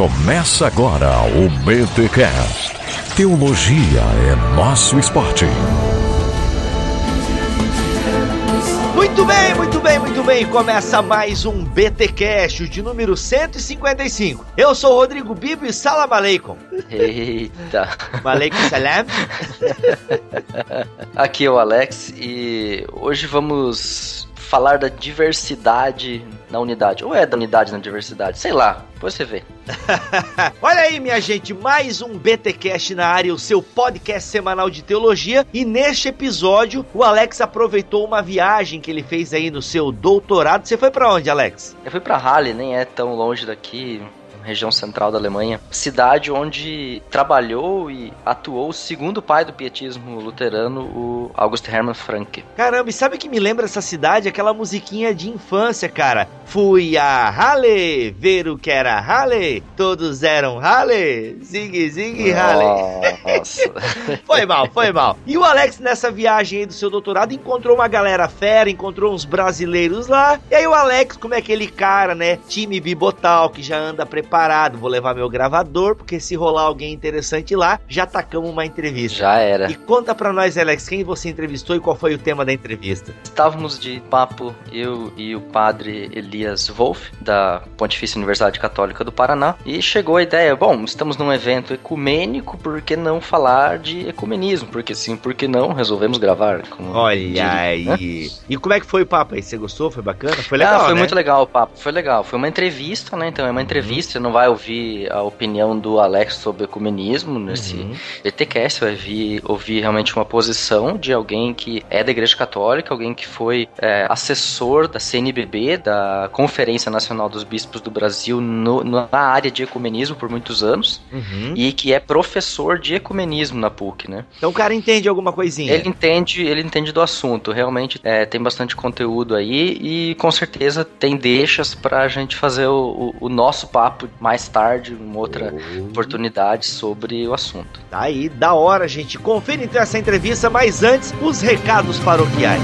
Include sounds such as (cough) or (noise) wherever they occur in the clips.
Começa agora o BTCast. Teologia é nosso esporte. Muito bem, muito bem, muito bem. Começa mais um BTcast de número 155. Eu sou o Rodrigo Bibo e salam aleikum. Eita. (laughs) Aleikum salam. Aqui é o Alex e hoje vamos falar da diversidade na unidade. Ou é da unidade na diversidade? Sei lá, depois você vê. (laughs) Olha aí, minha gente, mais um BTcast na área, o seu podcast semanal de teologia. E neste episódio, o Alex aproveitou uma viagem que ele fez aí no seu doutorado. Você foi para onde, Alex? Eu fui para Halle, nem é tão longe daqui, região central da Alemanha, cidade onde trabalhou e atuou o segundo pai do pietismo luterano, o August Hermann Franke. Caramba, e sabe que me lembra essa cidade? Aquela musiquinha de infância, cara. Fui a Halle, ver o que era Halle, todos eram Halle, zig zig Halle. Nossa. (laughs) foi mal, foi mal. E o Alex, nessa viagem aí do seu doutorado, encontrou uma galera fera, encontrou uns brasileiros lá. E aí o Alex, como é aquele cara, né? Time Bibotal, que já anda preparado, vou levar meu gravador, porque se rolar alguém interessante lá, já tacamos uma entrevista. Já era. E conta pra nós, Alex, quem você entrevistou e qual foi o tema da entrevista. Estávamos de papo, eu e o padre Elias Wolff, da Pontifícia Universidade Católica do Paraná, e chegou a ideia, bom, estamos num evento ecumênico, por que não falar de ecumenismo? Porque sim, por que não? Resolvemos gravar. Olha diria, aí. né? E como é que foi o papo aí? Você gostou? Foi bacana? Foi legal, ah, foi né? muito legal o papo, foi legal. Foi uma entrevista, né? Então é uma entrevista, você não vai ouvir a opinião do Alex sobre ecumenismo nesse Uhum. BTcast, você vai vir, ouvir realmente uma posição de alguém que é da Igreja Católica, alguém que foi é, assessor da CNBB, da Conferência Nacional dos Bispos do Brasil, no- na área de ecumenismo por muitos anos, Uhum. e que é professor de ecumenismo na PUC, né? Então o cara entende alguma coisinha. Ele entende, ele entende do assunto, realmente é, tem bastante conteúdo aí e com certeza tem deixas pra gente fazer o, o- o nosso papo mais tarde, uma outra oportunidade sobre o assunto. Tá aí, da hora, gente. Confira então essa entrevista, mas antes, os recados paroquiais.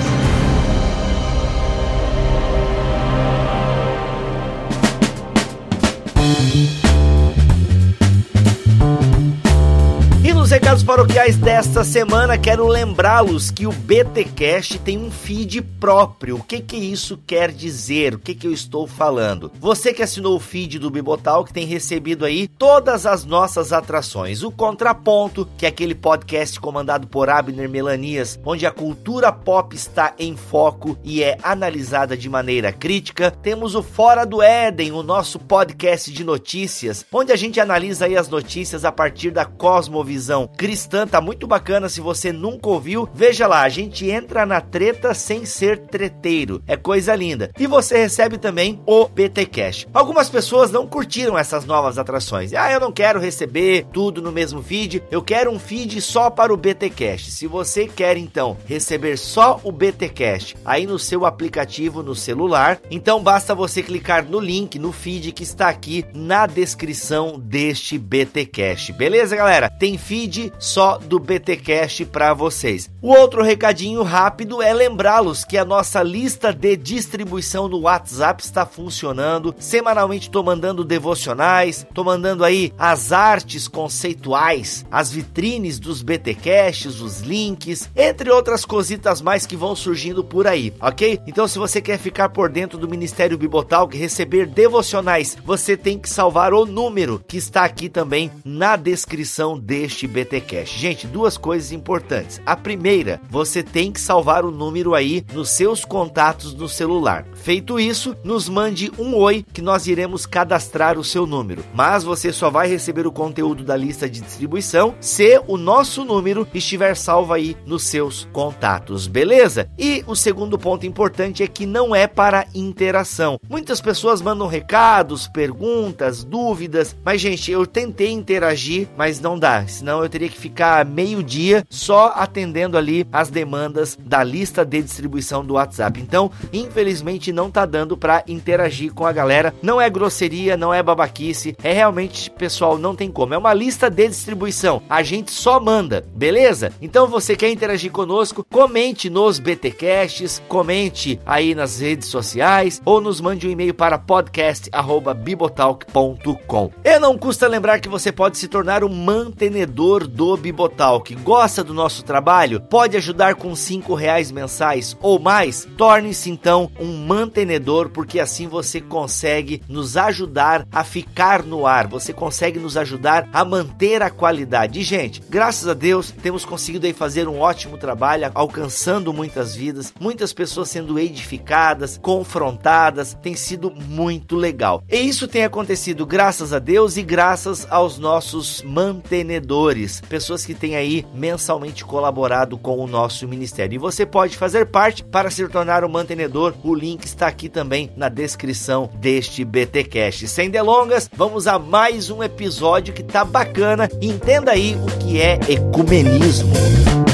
Paroquiais desta semana, quero lembrá-los que o BTcast tem um feed próprio. O que que isso quer dizer? O que que eu estou falando? Você que assinou o feed do Bibotal, que tem recebido aí todas as nossas atrações. O Contraponto, que é aquele podcast comandado por Abner Melanias, onde a cultura pop está em foco e é analisada de maneira crítica. Temos o Fora do Éden, o nosso podcast de notícias, onde a gente analisa aí as notícias a partir da cosmovisão cristã. Tá muito bacana, se você nunca ouviu, veja lá, a gente entra na treta sem ser treteiro. É coisa linda. E você recebe também o BT Cash. Algumas pessoas não curtiram essas novas atrações. Ah, eu não quero receber tudo no mesmo feed, eu quero um feed só para o BT Cash. Se você quer então receber só o BT Cash aí no seu aplicativo no celular, então basta você clicar no link no feed que está aqui na descrição deste BT Cash. Beleza, galera? Tem feed só do BT Cash para vocês. O outro recadinho rápido é lembrá-los que a nossa lista de distribuição no WhatsApp está funcionando. Semanalmente tô mandando devocionais, tô mandando aí as artes conceituais, as vitrines dos BT Caches, os links, entre outras cositas mais que vão surgindo por aí, ok? Então se você quer ficar por dentro do Ministério Bibotal, que receber devocionais, você tem que salvar o número que está aqui também na descrição deste BT Cash. Gente, duas coisas importantes. A primeira, você tem que salvar o número aí nos seus contatos no celular. Feito isso, nos mande um oi que nós iremos cadastrar o seu número. Mas você só vai receber o conteúdo da lista de distribuição se o nosso número estiver salvo aí nos seus contatos, beleza? E o segundo ponto importante é que não é para interação. Muitas pessoas mandam recados, perguntas, dúvidas, mas gente, eu tentei interagir, mas não dá, senão eu teria que ficar meio-dia só atendendo ali as demandas da lista de distribuição do WhatsApp. Então, infelizmente não tá dando para interagir com a galera. Não é grosseria, não é babaquice, é realmente, pessoal, não tem como. É uma lista de distribuição. A gente só manda, beleza? Então você quer interagir conosco? Comente nos BTcasts, comente aí nas redes sociais ou nos mande um e-mail para podcast@bibotalk.com. E não custa lembrar que você pode se tornar um mantenedor do Bibotalk. Gosta do nosso trabalho? Pode ajudar com cinco reais mensais ou mais? Torne-se então um mantenedor, porque assim você consegue nos ajudar a ficar no ar. Você consegue nos ajudar a manter a qualidade. E, gente, graças a Deus temos conseguido aí fazer um ótimo trabalho, alcançando muitas vidas, muitas pessoas sendo edificadas, confrontadas. Tem sido muito legal. E isso tem acontecido graças a Deus e graças aos nossos mantenedores, pessoas que têm aí mensalmente colaborado com o nosso ministério. E você pode fazer parte para se tornar um mantenedor. O link está aqui também na descrição deste BTcast. Sem delongas, vamos a mais um episódio que tá bacana. Entenda aí o que é ecumenismo.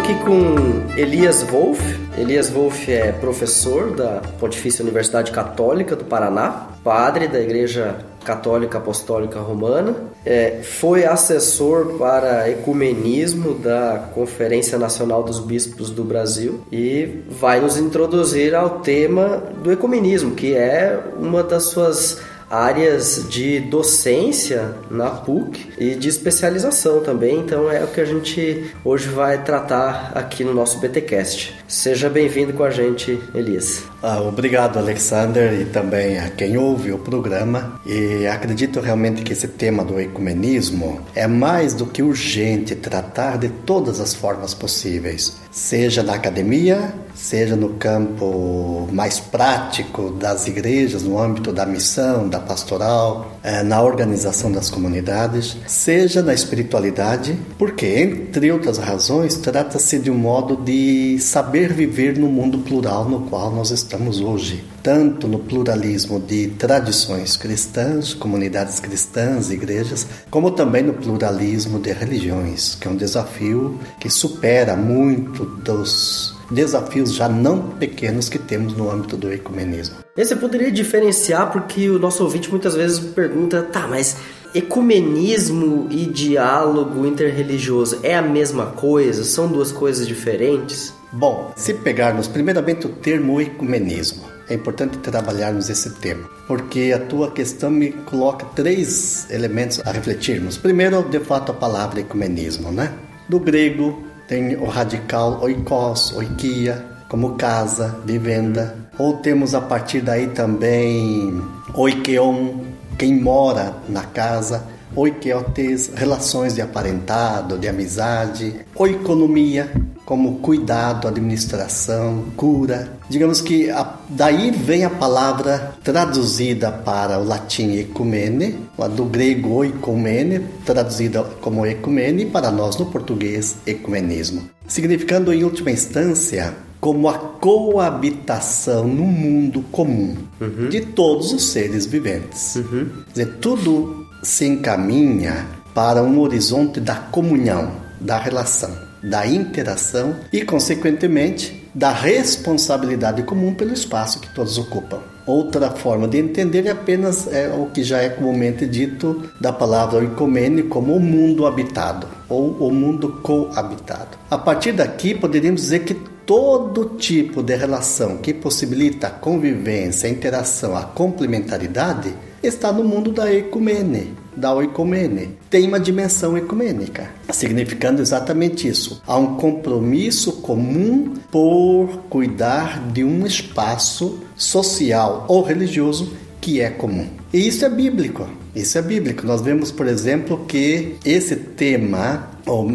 Aqui com Elias Wolff. Elias Wolff é professor da Pontifícia Universidade Católica do Paraná, padre da Igreja Católica Apostólica Romana, é, foi assessor para ecumenismo da Conferência Nacional dos Bispos do Brasil e vai nos introduzir ao tema do ecumenismo, que é uma das suas áreas de docência na PUC e de especialização também. Então é o que a gente hoje vai tratar aqui no nosso BTcast. Seja bem-vindo com a gente, Elias. Ah, obrigado, Alexander, e também a quem ouve o programa. E acredito realmente que esse tema do ecumenismo é mais do que urgente tratar de todas as formas possíveis, seja na academia, seja no campo mais prático das igrejas, no âmbito da missão, da pastoral, eh, na organização das comunidades, seja na espiritualidade, porque, entre outras razões, trata-se de um modo de saber viver no mundo plural no qual nós estamos hoje, tanto no pluralismo de tradições cristãs, comunidades cristãs, igrejas, como também no pluralismo de religiões, que é um desafio que supera muito dos desafios já não pequenos que temos no âmbito do ecumenismo. Você poderia diferenciar porque o nosso ouvinte muitas vezes pergunta, tá, mas ecumenismo e diálogo interreligioso é a mesma coisa? São duas coisas diferentes? Bom, se pegarmos primeiramente o termo ecumenismo, é importante trabalharmos esse tema, porque a tua questão me coloca três elementos a refletirmos. Primeiro, de fato, a palavra ecumenismo, né? Do grego, tem o radical oikos, oikia, como casa, vivenda. Ou temos a partir daí também oikeon, quem mora na casa. Oikeotes, relações de aparentado, de amizade. Oikonomia, como cuidado, administração, cura. Digamos que a, daí vem a palavra traduzida para o latim ecumene, do grego oikumene, traduzida como ecumene, e para nós no português ecumenismo. Significando em última instância como a coabitação no mundo comum uhum. de todos os seres viventes. Uhum. Quer dizer, tudo se encaminha para um horizonte da comunhão, da relação da interação e, consequentemente, da responsabilidade comum pelo espaço que todos ocupam. Outra forma de entender é apenas é, o que já é comumente dito da palavra oikomene como o mundo habitado ou o mundo coabitado. A partir daqui, poderíamos dizer que todo tipo de relação que possibilita a convivência, a interação, a complementaridade está no mundo da ecumene, da oikomene. Tem uma dimensão ecumênica, significando exatamente isso. Há um compromisso comum por cuidar de um espaço social ou religioso que é comum. E isso é bíblico. Isso é bíblico. Nós vemos, por exemplo, que esse tema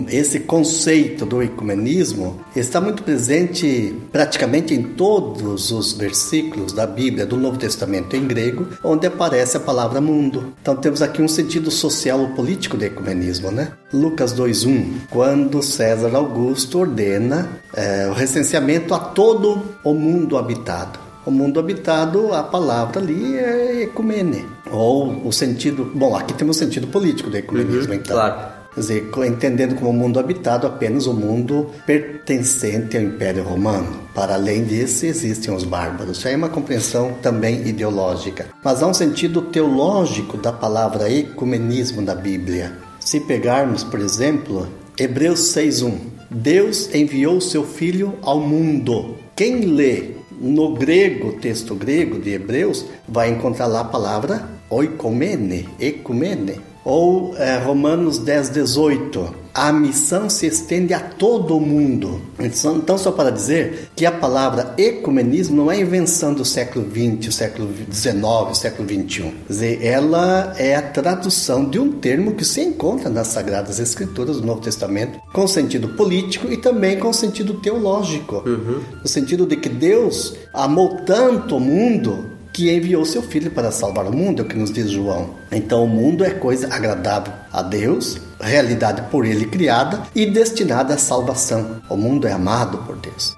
esse conceito do ecumenismo está muito presente praticamente em todos os versículos da Bíblia do Novo Testamento em grego, onde aparece a palavra mundo. Então temos aqui um sentido social ou político do ecumenismo, né? Lucas 2:1, quando César Augusto ordena é, o recenseamento a todo o mundo habitado. O mundo habitado, a palavra ali é ecumene. Ou o sentido. Bom, aqui temos o sentido político do ecumenismo, uhum, então. Claro. Quer dizer, entendendo como mundo habitado apenas o mundo pertencente ao Império Romano. Para além disso, existem os bárbaros. Isso aí é uma compreensão também ideológica. Mas há um sentido teológico da palavra ecumenismo na Bíblia. Se pegarmos, por exemplo, Hebreus 6.1. Deus enviou seu Filho ao mundo. Quem lê no grego, texto grego de Hebreus, vai encontrar lá a palavra oikomene, ecumene ou é, Romanos 10, 18. A missão se estende a todo o mundo. Então, então, só para dizer que a palavra ecumenismo não é invenção do século XX, século XIX, século XXI. Quer dizer, ela é a tradução de um termo que se encontra nas Sagradas Escrituras do Novo Testamento, com sentido político e também com sentido teológico. Uhum. No sentido de que Deus amou tanto o mundo que enviou seu filho para salvar o mundo, é o que nos diz João. Então o mundo é coisa agradável a Deus, realidade por ele criada e destinada à salvação. O mundo é amado por Deus.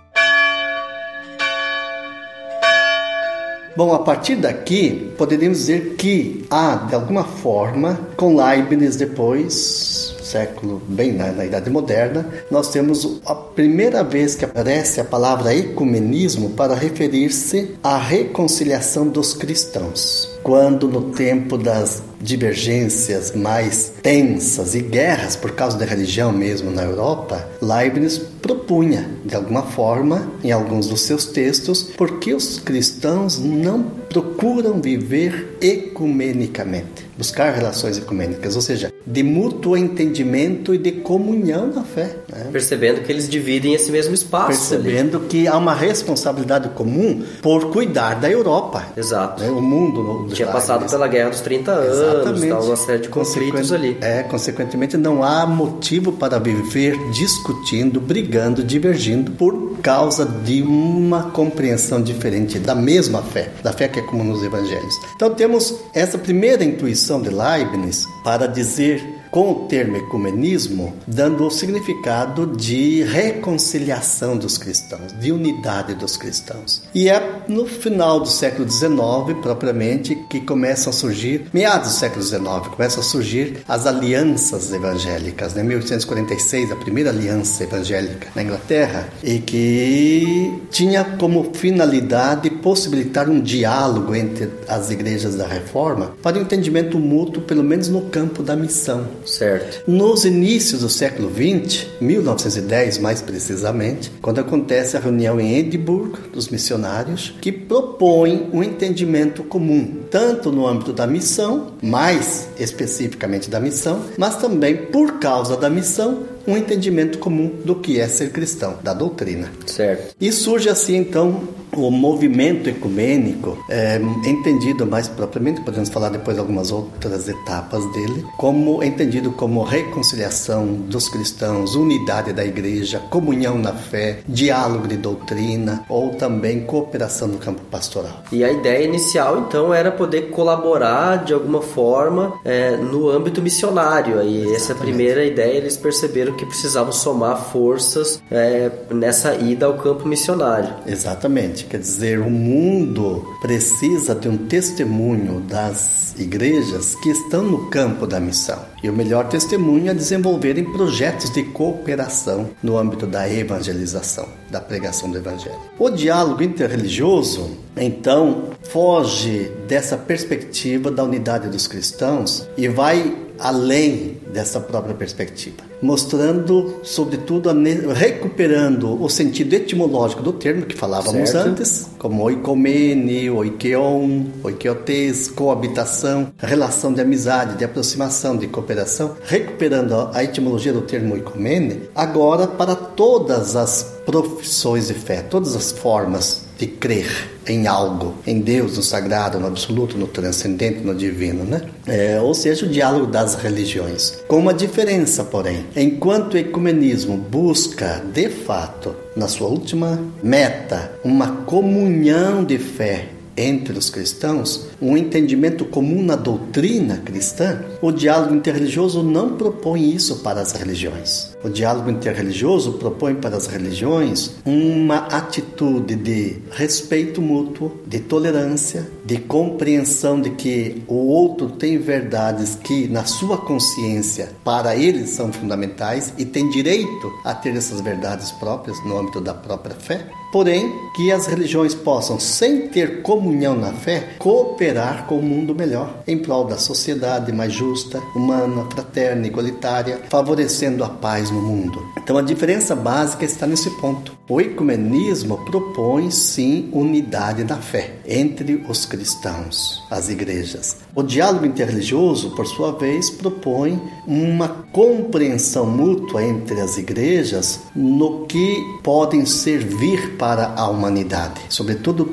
Bom, a partir daqui, poderíamos dizer que há, de alguma forma, com Leibniz depois, século, bem na, na, Idade Moderna, nós temos a primeira vez que aparece a palavra ecumenismo para referir-se à reconciliação dos cristãos. Quando no tempo das divergências mais tensas e guerras por causa da religião mesmo na Europa, Leibniz propunha, de alguma forma, em alguns dos seus textos, por que os cristãos não procuram viver ecumenicamente buscar relações ecumênicas, ou seja, de mútuo entendimento e de comunhão na fé. Né? Percebendo que eles dividem esse mesmo espaço. Percebendo ali. que há uma responsabilidade comum por cuidar da Europa. Exato. Né? O mundo tinha passado pela Guerra dos 30 anos, Exatamente. Tal, uma série de conflitos ali. É, consequentemente não há motivo para viver discutindo, brigando, divergindo por causa de uma compreensão diferente da mesma fé, da fé que é comum nos evangelhos. Então temos essa primeira intuição de Leibniz para dizer com o termo ecumenismo, dando o significado de reconciliação dos cristãos, de unidade dos cristãos. E é no final do século XIX, propriamente, que começam a surgir, meados do século XIX, começam a surgir as alianças evangélicas. Em né? 1846, a primeira aliança evangélica na Inglaterra, e que tinha como finalidade possibilitar um diálogo entre as igrejas da Reforma para o entendimento mútuo, pelo menos no campo da missão. Certo. Nos inícios do século XX, 1910 mais precisamente, quando acontece a reunião em Edimburgo dos missionários, que propõe um entendimento comum, tanto no âmbito da missão, mais especificamente da missão, mas também por causa da missão, um entendimento comum do que é ser cristão, da doutrina. Certo. E surge assim então o movimento ecumênico, é, entendido mais propriamente, podemos falar depois de algumas outras etapas dele, como entendido como reconciliação dos cristãos, unidade da igreja, comunhão na fé, diálogo de doutrina ou também cooperação no campo pastoral. E a ideia inicial então era poder colaborar de alguma forma é, no âmbito missionário. E Exatamente. essa primeira ideia eles perceberam que precisavam somar forças é, nessa ida ao campo missionário. Exatamente. Quer dizer, o mundo precisa de um testemunho das igrejas que estão no campo da missão. E o melhor testemunho é desenvolverem projetos de cooperação no âmbito da evangelização, da pregação do evangelho. O diálogo interreligioso, então, foge dessa perspectiva da unidade dos cristãos e vai além dessa própria perspectiva, mostrando, sobretudo, recuperando o sentido etimológico do termo que falávamos certo. antes, como oikomene, oikeon, oikeotes, coabitação, relação de amizade, de aproximação, de cooperação, recuperando a etimologia do termo oikomene, agora para todas as profissões de fé, todas as formas de crer em algo, em Deus, no sagrado, no absoluto, no transcendente, no divino, né? É, ou seja, o diálogo das religiões. Com uma diferença, porém, enquanto o ecumenismo busca, de fato, na sua última meta, uma comunhão de fé entre os cristãos, um entendimento comum na doutrina cristã, o diálogo interreligioso não propõe isso para as religiões. O diálogo interreligioso propõe para as religiões uma atitude de respeito mútuo, de tolerância, de compreensão de que o outro tem verdades que, na sua consciência, para eles são fundamentais e tem direito a ter essas verdades próprias no âmbito da própria fé. Porém, que as religiões possam, sem ter comunhão na fé, cooperar com o um mundo melhor, em prol da sociedade mais justa, humana, fraterna, igualitária, favorecendo a paz no mundo. Então, a diferença básica está nesse ponto. O ecumenismo propõe, sim, unidade na fé entre os cristãos, as igrejas. O diálogo interreligioso, por sua vez, propõe uma compreensão mútua entre as igrejas no que podem servir para a humanidade, sobretudo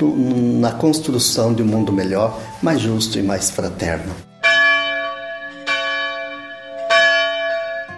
na construção de um mundo melhor, mais justo e mais fraterno.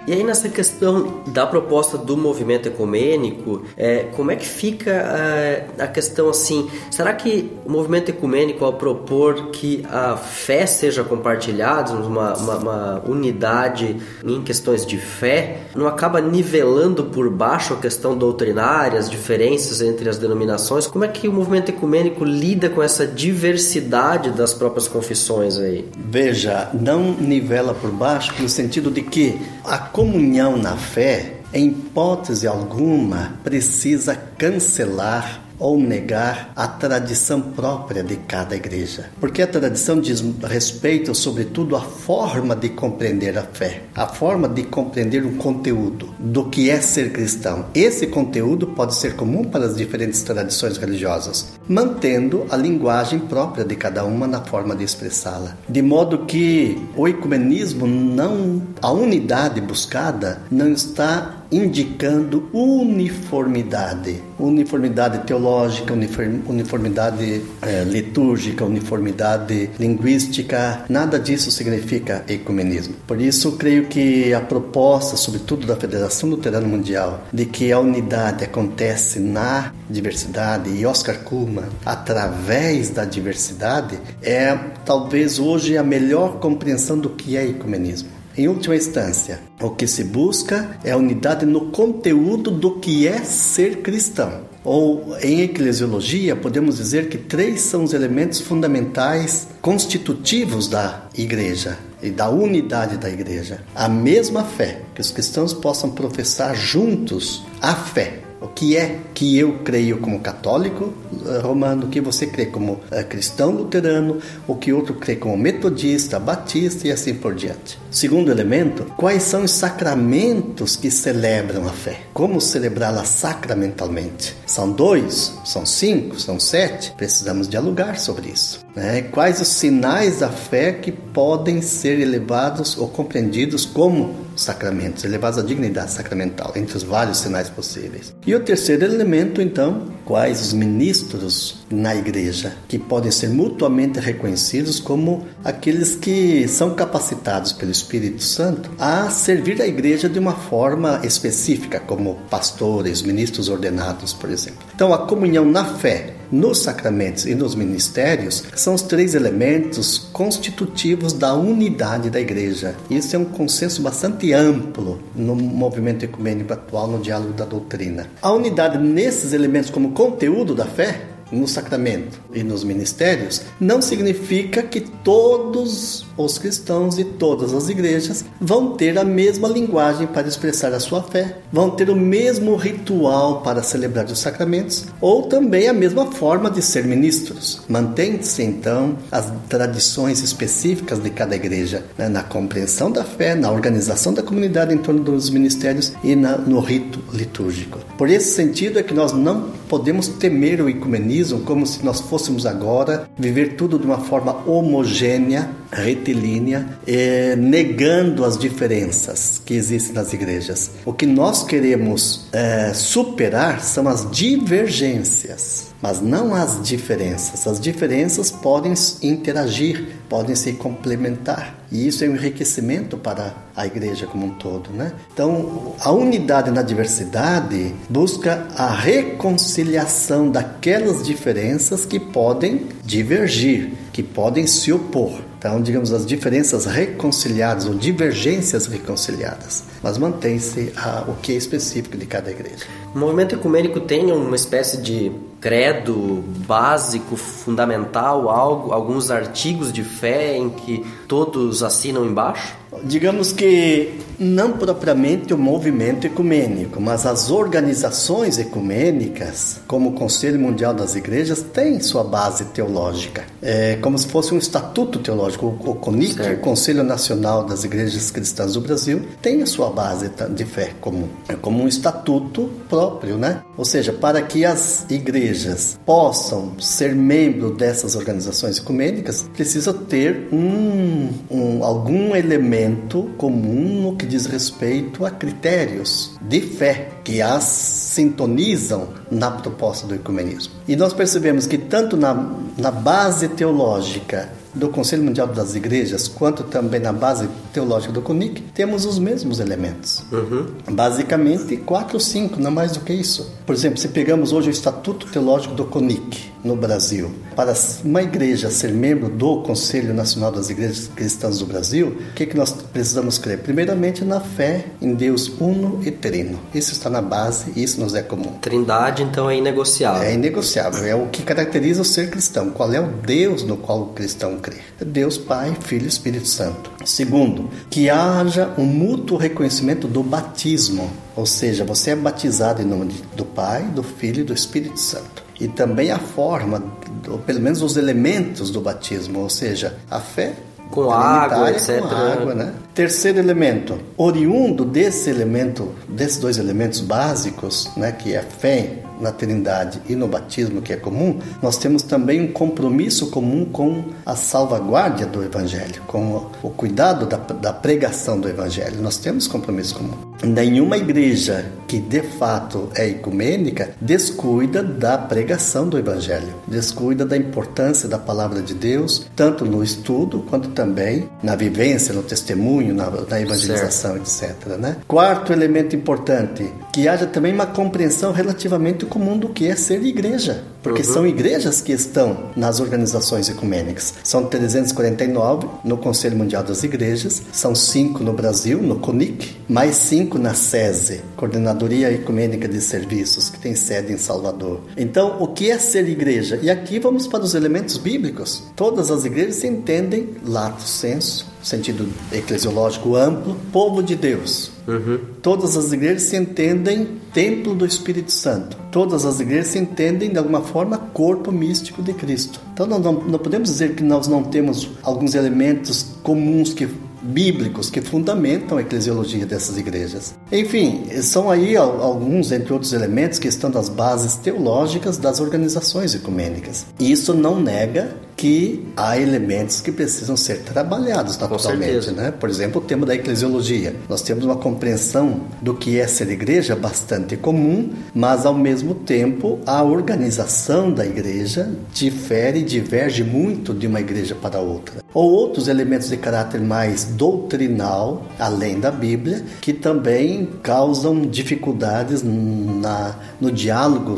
E aí nessa questão da proposta do movimento ecumênico, é, como é que fica a, a, questão assim? Será que o movimento ecumênico, ao propor que a fé seja compartilhada, uma, uma, uma unidade em questões de fé, não acaba nivelando por baixo a questão doutrinária, as diferenças entre as denominações? Como é que o movimento ecumênico lida com essa diversidade das próprias confissões aí? Veja, não nivela por baixo no sentido de que a comunhão na fé, em hipótese alguma, precisa cancelar ou negar a tradição própria de cada igreja. Porque a tradição diz respeito, sobretudo, à forma de compreender a fé, a forma de compreender o conteúdo do que é ser cristão. Esse conteúdo pode ser comum para as diferentes tradições religiosas, mantendo a linguagem própria de cada uma na forma de expressá-la. De modo que o ecumenismo não, a unidade buscada não está indicando uniformidade, uniformidade teológica, uniformidade é, litúrgica, uniformidade linguística, nada disso significa ecumenismo. Por isso, creio que a proposta, sobretudo da Federação Luterana Mundial, de que a unidade acontece na diversidade e Oscar Kuhlmann através da diversidade é talvez hoje a melhor compreensão do que é ecumenismo. Em última instância, o que se busca é a unidade no conteúdo do que é ser cristão. Ou em eclesiologia, podemos dizer que três são os elementos fundamentais constitutivos da igreja e da unidade da igreja. A mesma fé, que os cristãos possam professar juntos a fé o que é que eu creio como católico eh, romano, o que você crê como eh, cristão luterano, o que outro crê como metodista, batista e assim por diante. Segundo elemento, quais são os sacramentos que celebram a fé? Como celebrá-la sacramentalmente? São dois? São cinco? São sete? Precisamos dialogar sobre isso. Né? Quais os sinais da fé que podem ser elevados ou compreendidos como sacramentos, elevados à dignidade sacramental, entre os vários sinais possíveis. E o terceiro elemento, então, quais os ministros na igreja que podem ser mutuamente reconhecidos como aqueles que são capacitados pelo Espírito Santo a servir a igreja de uma forma específica, como pastores, ministros ordenados, por exemplo. Então, a comunhão na fé nos sacramentos e nos ministérios são os três elementos constitutivos da unidade da igreja. Isso é um consenso bastante amplo no movimento ecumênico atual, no diálogo da doutrina. A unidade nesses elementos como conteúdo da fé no sacramento e nos ministérios, não significa que todos os cristãos e todas as igrejas vão ter a mesma linguagem para expressar a sua fé, vão ter o mesmo ritual para celebrar os sacramentos ou também a mesma forma de ser ministros. Mantém-se então as tradições específicas de cada igreja né, na compreensão da fé, na organização da comunidade em torno dos ministérios e na, no rito litúrgico. Por esse sentido é que nós não podemos temer o ecumenismo como se nós fôssemos agora viver tudo de uma forma homogênea retilínea, é, negando as diferenças que existem nas igrejas. O que nós queremos é, superar são as divergências mas não as diferenças. As diferenças podem interagir, podem se complementar. E isso é um enriquecimento para a igreja como um todo, né? Então, a unidade na diversidade busca a reconciliação daquelas diferenças que podem divergir, que podem se opor. Então, digamos, as diferenças reconciliadas ou divergências reconciliadas, mas mantém-se o que é específico de cada igreja. O movimento ecumênico tem uma espécie de credo básico, fundamental, algo, alguns artigos de fé em que todos assinam embaixo? Digamos que não propriamente o movimento ecumênico, mas as organizações ecumênicas, como o Conselho Mundial das Igrejas, têm sua base teológica. É como se fosse um estatuto teológico. O CONIC, o Conselho Nacional das Igrejas Cristãs do Brasil, tem a sua base de fé comum. É como um estatuto próprio, né? Ou seja, para que as igrejas possam ser membro dessas organizações ecumênicas, precisa ter um, um algum elemento comum no que diz respeito a critérios de fé que as sintonizam na proposta do ecumenismo. E nós percebemos que tanto na, na base teológica do Conselho Mundial das Igrejas, quanto também na base teológica do CONIC, temos os mesmos elementos. Uhum. Basicamente, quatro ou cinco, não mais do que isso. Por exemplo, se pegamos hoje o Estatuto Teológico do CONIC no Brasil, para uma igreja ser membro do Conselho Nacional das Igrejas Cristãs do Brasil, o que, que nós precisamos crer? Primeiramente, na fé em Deus uno e trino. Isso está na base e isso nos é comum. Trindade, então, é inegociável. É inegociável. É o que caracteriza o ser cristão. Qual é o Deus no qual o cristão crê? É Deus Pai, Filho e Espírito Santo. Segundo, que haja um mútuo reconhecimento do batismo. Ou seja, você é batizado em nome do Pai, do Filho e do Espírito Santo e também a forma, ou pelo menos os elementos do batismo, ou seja, a fé com água, etc. Com água, né? Terceiro elemento, oriundo desse elemento, desses dois elementos básicos, né, que é a fé na Trindade e no batismo, que é comum, nós temos também um compromisso comum com a salvaguarda do Evangelho, com o cuidado da, da pregação do Evangelho. Nós temos compromisso comum. Nenhuma igreja que de fato é ecumênica descuida da pregação do Evangelho, descuida da importância da palavra de Deus, tanto no estudo quanto também na vivência, no testemunho, na, na evangelização, certo. etc. Né? Quarto elemento importante, que haja também uma compreensão relativamente comum do que é ser igreja porque uhum. são igrejas que estão nas organizações ecumênicas. São 349 no Conselho Mundial das Igrejas, são cinco no Brasil, no CONIC, mais cinco na SESE, Coordenadoria Ecumênica de Serviços, que tem sede em Salvador. Então, o que é ser igreja? E aqui vamos para os elementos bíblicos. Todas as igrejas entendem lato senso, sentido eclesiológico amplo, povo de Deus. Uhum. Todas as igrejas se entendem templo do Espírito Santo. Todas as igrejas se entendem de alguma forma corpo místico de Cristo. Então não, não, não podemos dizer que nós não temos alguns elementos comuns que bíblicos que fundamentam a eclesiologia dessas igrejas. Enfim, são aí alguns, entre outros elementos, que estão nas bases teológicas das organizações ecumênicas. E isso não nega que há elementos que precisam ser trabalhados naturalmente, né? Por exemplo, o tema da eclesiologia. Nós temos uma compreensão do que é ser igreja bastante comum, mas ao mesmo tempo a organização da igreja difere e diverge muito de uma igreja para outra. Ou outros elementos de caráter mais doutrinal, além da Bíblia, que também causam dificuldades na, no diálogo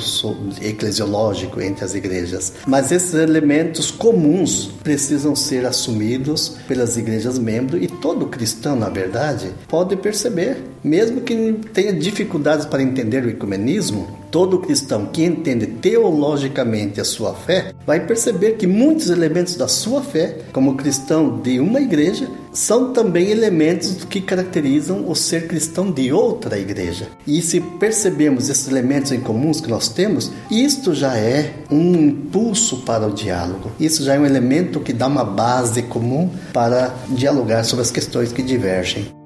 eclesiológico entre as igrejas. Mas esses elementos comuns precisam ser assumidos pelas igrejas membros e todo cristão, na verdade, pode perceber, mesmo que tenha dificuldades para entender o ecumenismo, todo cristão que entende teologicamente a sua fé vai perceber que muitos elementos da sua fé, como cristão de uma igreja, são também elementos que caracterizam o ser cristão de outra igreja. E se percebemos esses elementos em comuns que nós temos, isto já é um impulso para o diálogo. Isso já é um elemento que dá uma base comum para dialogar sobre as questões que divergem.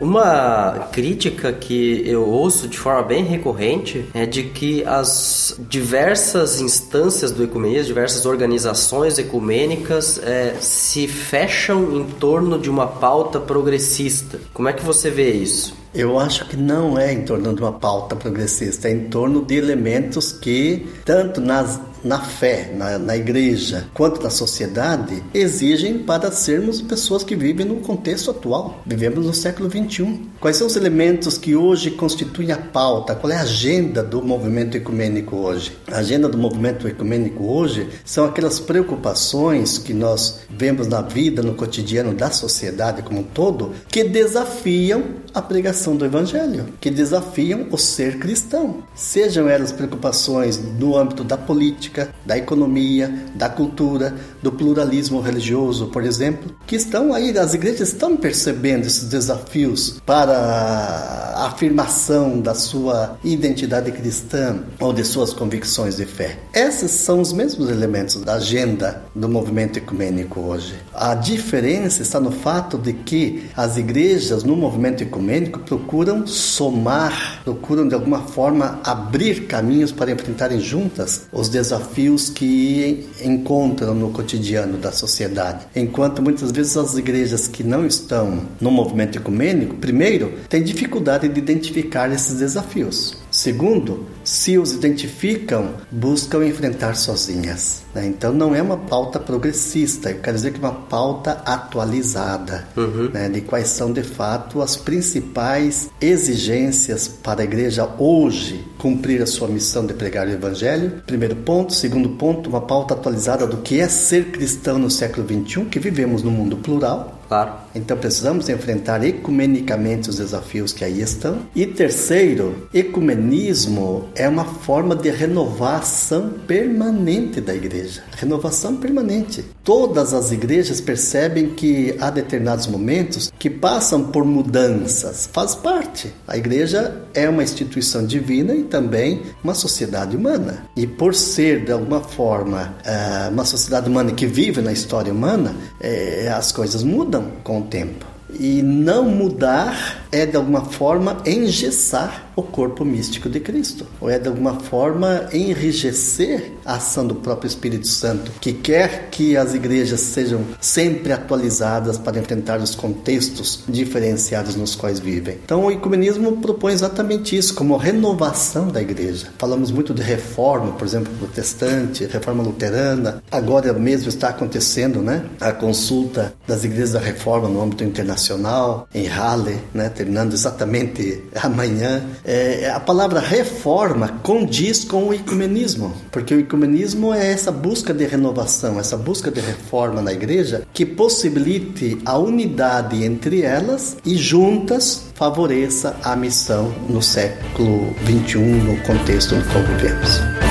Uma crítica que eu ouço de forma bem recorrente é de que as diversas instâncias do ecumenismo, diversas organizações ecumênicas é, se fecham em torno de uma pauta progressista. Como é que você vê isso? Eu acho que não é em torno de uma pauta progressista, é em torno de elementos que, tanto nas na fé, na, na igreja, quanto na sociedade, exigem para sermos pessoas que vivem no contexto atual. Vivemos no século XXI. Quais são os elementos que hoje constituem a pauta? Qual é a agenda do movimento ecumênico hoje? A agenda do movimento ecumênico hoje são aquelas preocupações que nós vemos na vida, no cotidiano da sociedade como um todo, que desafiam a pregação do evangelho, que desafiam o ser cristão. Sejam elas preocupações no âmbito da política, política, da economia, da cultura, do pluralismo religioso, por exemplo, que estão aí, as igrejas estão percebendo esses desafios para a afirmação da sua identidade cristã ou de suas convicções de fé. Esses são os mesmos elementos da agenda do movimento ecumênico hoje. A diferença está no fato de que as igrejas no movimento ecumênico procuram somar, procuram de alguma forma abrir caminhos para enfrentarem juntas os desafios desafios que encontram no cotidiano da sociedade. Enquanto muitas vezes as igrejas que não estão no movimento ecumênico, primeiro, têm dificuldade de identificar esses desafios. Segundo, se os identificam, buscam enfrentar sozinhas. Né? Então não é uma pauta progressista, eu quero dizer que é uma pauta atualizada, uhum. né? de quais são de fato as principais exigências para a igreja hoje cumprir a sua missão de pregar o evangelho. Primeiro ponto. Segundo ponto, uma pauta atualizada do que é ser cristão no século XXI, que vivemos num mundo plural. Claro. Então precisamos enfrentar ecumenicamente os desafios que aí estão. E terceiro, ecumenismo é uma forma de renovação permanente da igreja. Renovação permanente. Todas as igrejas percebem que há determinados momentos que passam por mudanças. Faz parte. A igreja é uma instituição divina e também uma sociedade humana. E por ser de alguma forma eh, uma sociedade humana que vive na história humana, eh, as coisas mudam com tempo. E não mudar é de alguma forma engessar o corpo místico de Cristo, ou é de alguma forma enrijecer a ação do próprio Espírito Santo, que quer que as igrejas sejam sempre atualizadas para enfrentar os contextos diferenciados nos quais vivem. Então o ecumenismo propõe exatamente isso, como renovação da igreja. Falamos muito de reforma, por exemplo, protestante, reforma luterana. Agora mesmo está acontecendo, né, a consulta das igrejas da reforma no âmbito internacional em Halle, né, terminando exatamente (laughs) amanhã é, a palavra reforma condiz com o ecumenismo, porque o ecumenismo é essa busca de renovação, essa busca de reforma na igreja que possibilite a unidade entre elas e juntas favoreça a missão no século 21 no contexto no qual vivemos.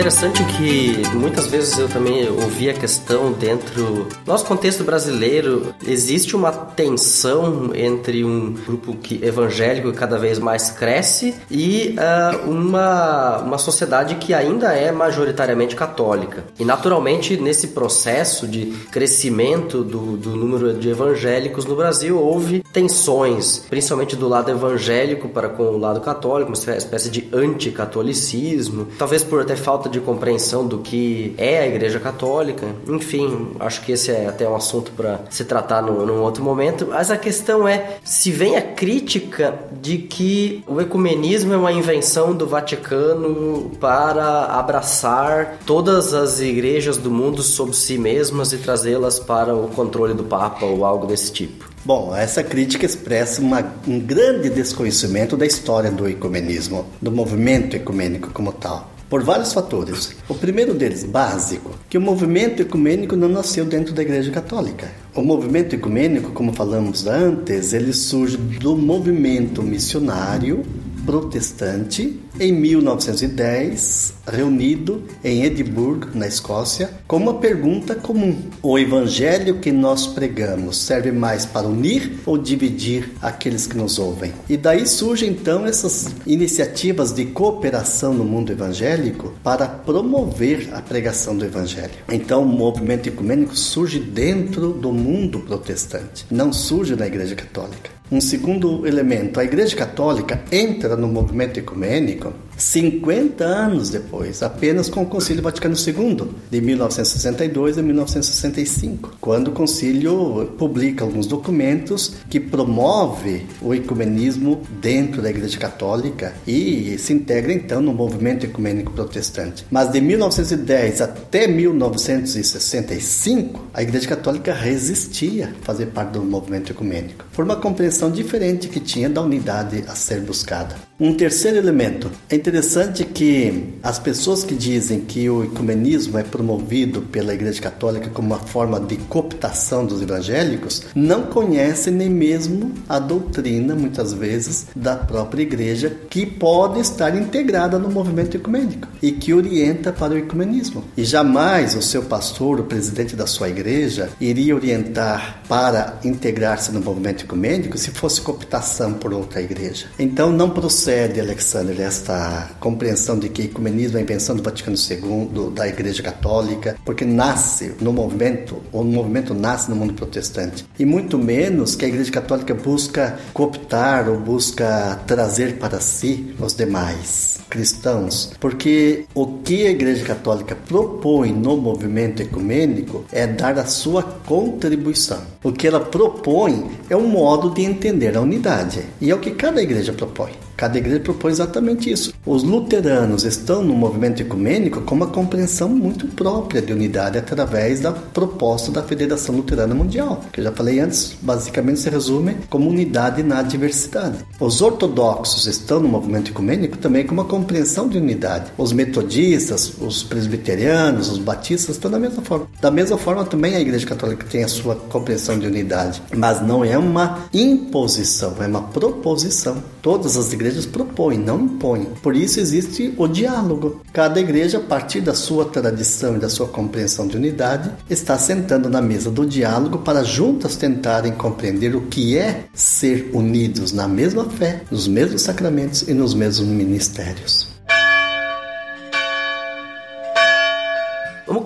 Interessante que muitas vezes eu também ouvi a questão dentro nosso contexto brasileiro. Existe uma tensão entre um grupo que evangélico que cada vez mais cresce e uh, uma uma sociedade que ainda é majoritariamente católica. E naturalmente nesse processo de crescimento do, do número de evangélicos no Brasil houve tensões principalmente do lado evangélico para com o lado católico uma espécie de anticatolicismo talvez por até falta de compreensão do que é a Igreja Católica. Enfim, acho que esse é até um assunto para se tratar no, num outro momento. Mas a questão é se vem a crítica de que o ecumenismo é uma invenção do Vaticano para abraçar todas as igrejas do mundo sob si mesmas e trazê-las para o controle do Papa ou algo desse tipo. Bom, essa crítica expressa uma, um grande desconhecimento da história do ecumenismo, do movimento ecumênico como tal por vários fatores. O primeiro deles, básico, que o movimento ecumênico não nasceu dentro da Igreja Católica. O movimento ecumênico, como falamos antes, ele surge do movimento missionário protestante em 1910, reunido em Edimburgo, na Escócia, com uma pergunta comum: O evangelho que nós pregamos serve mais para unir ou dividir aqueles que nos ouvem? E daí surgem então essas iniciativas de cooperação no mundo evangélico para promover a pregação do evangelho. Então, o movimento ecumênico surge dentro do mundo protestante, não surge na Igreja Católica. Um segundo elemento, a Igreja Católica entra no movimento ecumênico 50 anos depois, apenas com o Concílio Vaticano II, de 1962 a 1965, quando o concílio publica alguns documentos que promove o ecumenismo dentro da Igreja Católica e se integra então no movimento ecumênico protestante. Mas de 1910 até 1965, a Igreja Católica resistia a fazer parte do movimento ecumênico, por uma compreensão diferente que tinha da unidade a ser buscada. Um terceiro elemento, é interessante que as pessoas que dizem que o ecumenismo é promovido pela Igreja Católica como uma forma de cooptação dos evangélicos não conhecem nem mesmo a doutrina, muitas vezes, da própria Igreja, que pode estar integrada no movimento ecumênico e que orienta para o ecumenismo. E jamais o seu pastor, o presidente da sua igreja, iria orientar para integrar-se no movimento ecumênico se fosse cooptação por outra igreja. Então não procede, Alexander, esta compreensão de que ecumenismo é a invenção do Vaticano II, da Igreja Católica, porque nasce no movimento, no movimento nasce no mundo protestante. E muito menos que a Igreja Católica busca cooptar ou busca trazer para si os demais cristãos, porque o que a Igreja Católica propõe no movimento ecumênico é dar a sua contribuição. O que ela propõe é um modo de entender a unidade, e é o que cada igreja propõe. Cada igreja propõe exatamente isso. Os luteranos estão no movimento ecumênico com uma compreensão muito própria de unidade através da proposta da Federação Luterana Mundial, que eu já falei antes, basicamente se resume como unidade na diversidade. Os ortodoxos estão no movimento ecumênico também com uma compreensão de unidade. Os metodistas, os presbiterianos, os batistas estão da mesma forma. Da mesma forma também a Igreja Católica tem a sua compreensão de unidade, mas não é uma imposição, é uma proposição. Todas as igrejas igrejas propõem, não impõem. Por isso existe o diálogo. Cada igreja, a partir da sua tradição e da sua compreensão de unidade, está sentando na mesa do diálogo para juntas tentarem compreender o que é ser unidos na mesma fé, nos mesmos sacramentos e nos mesmos ministérios.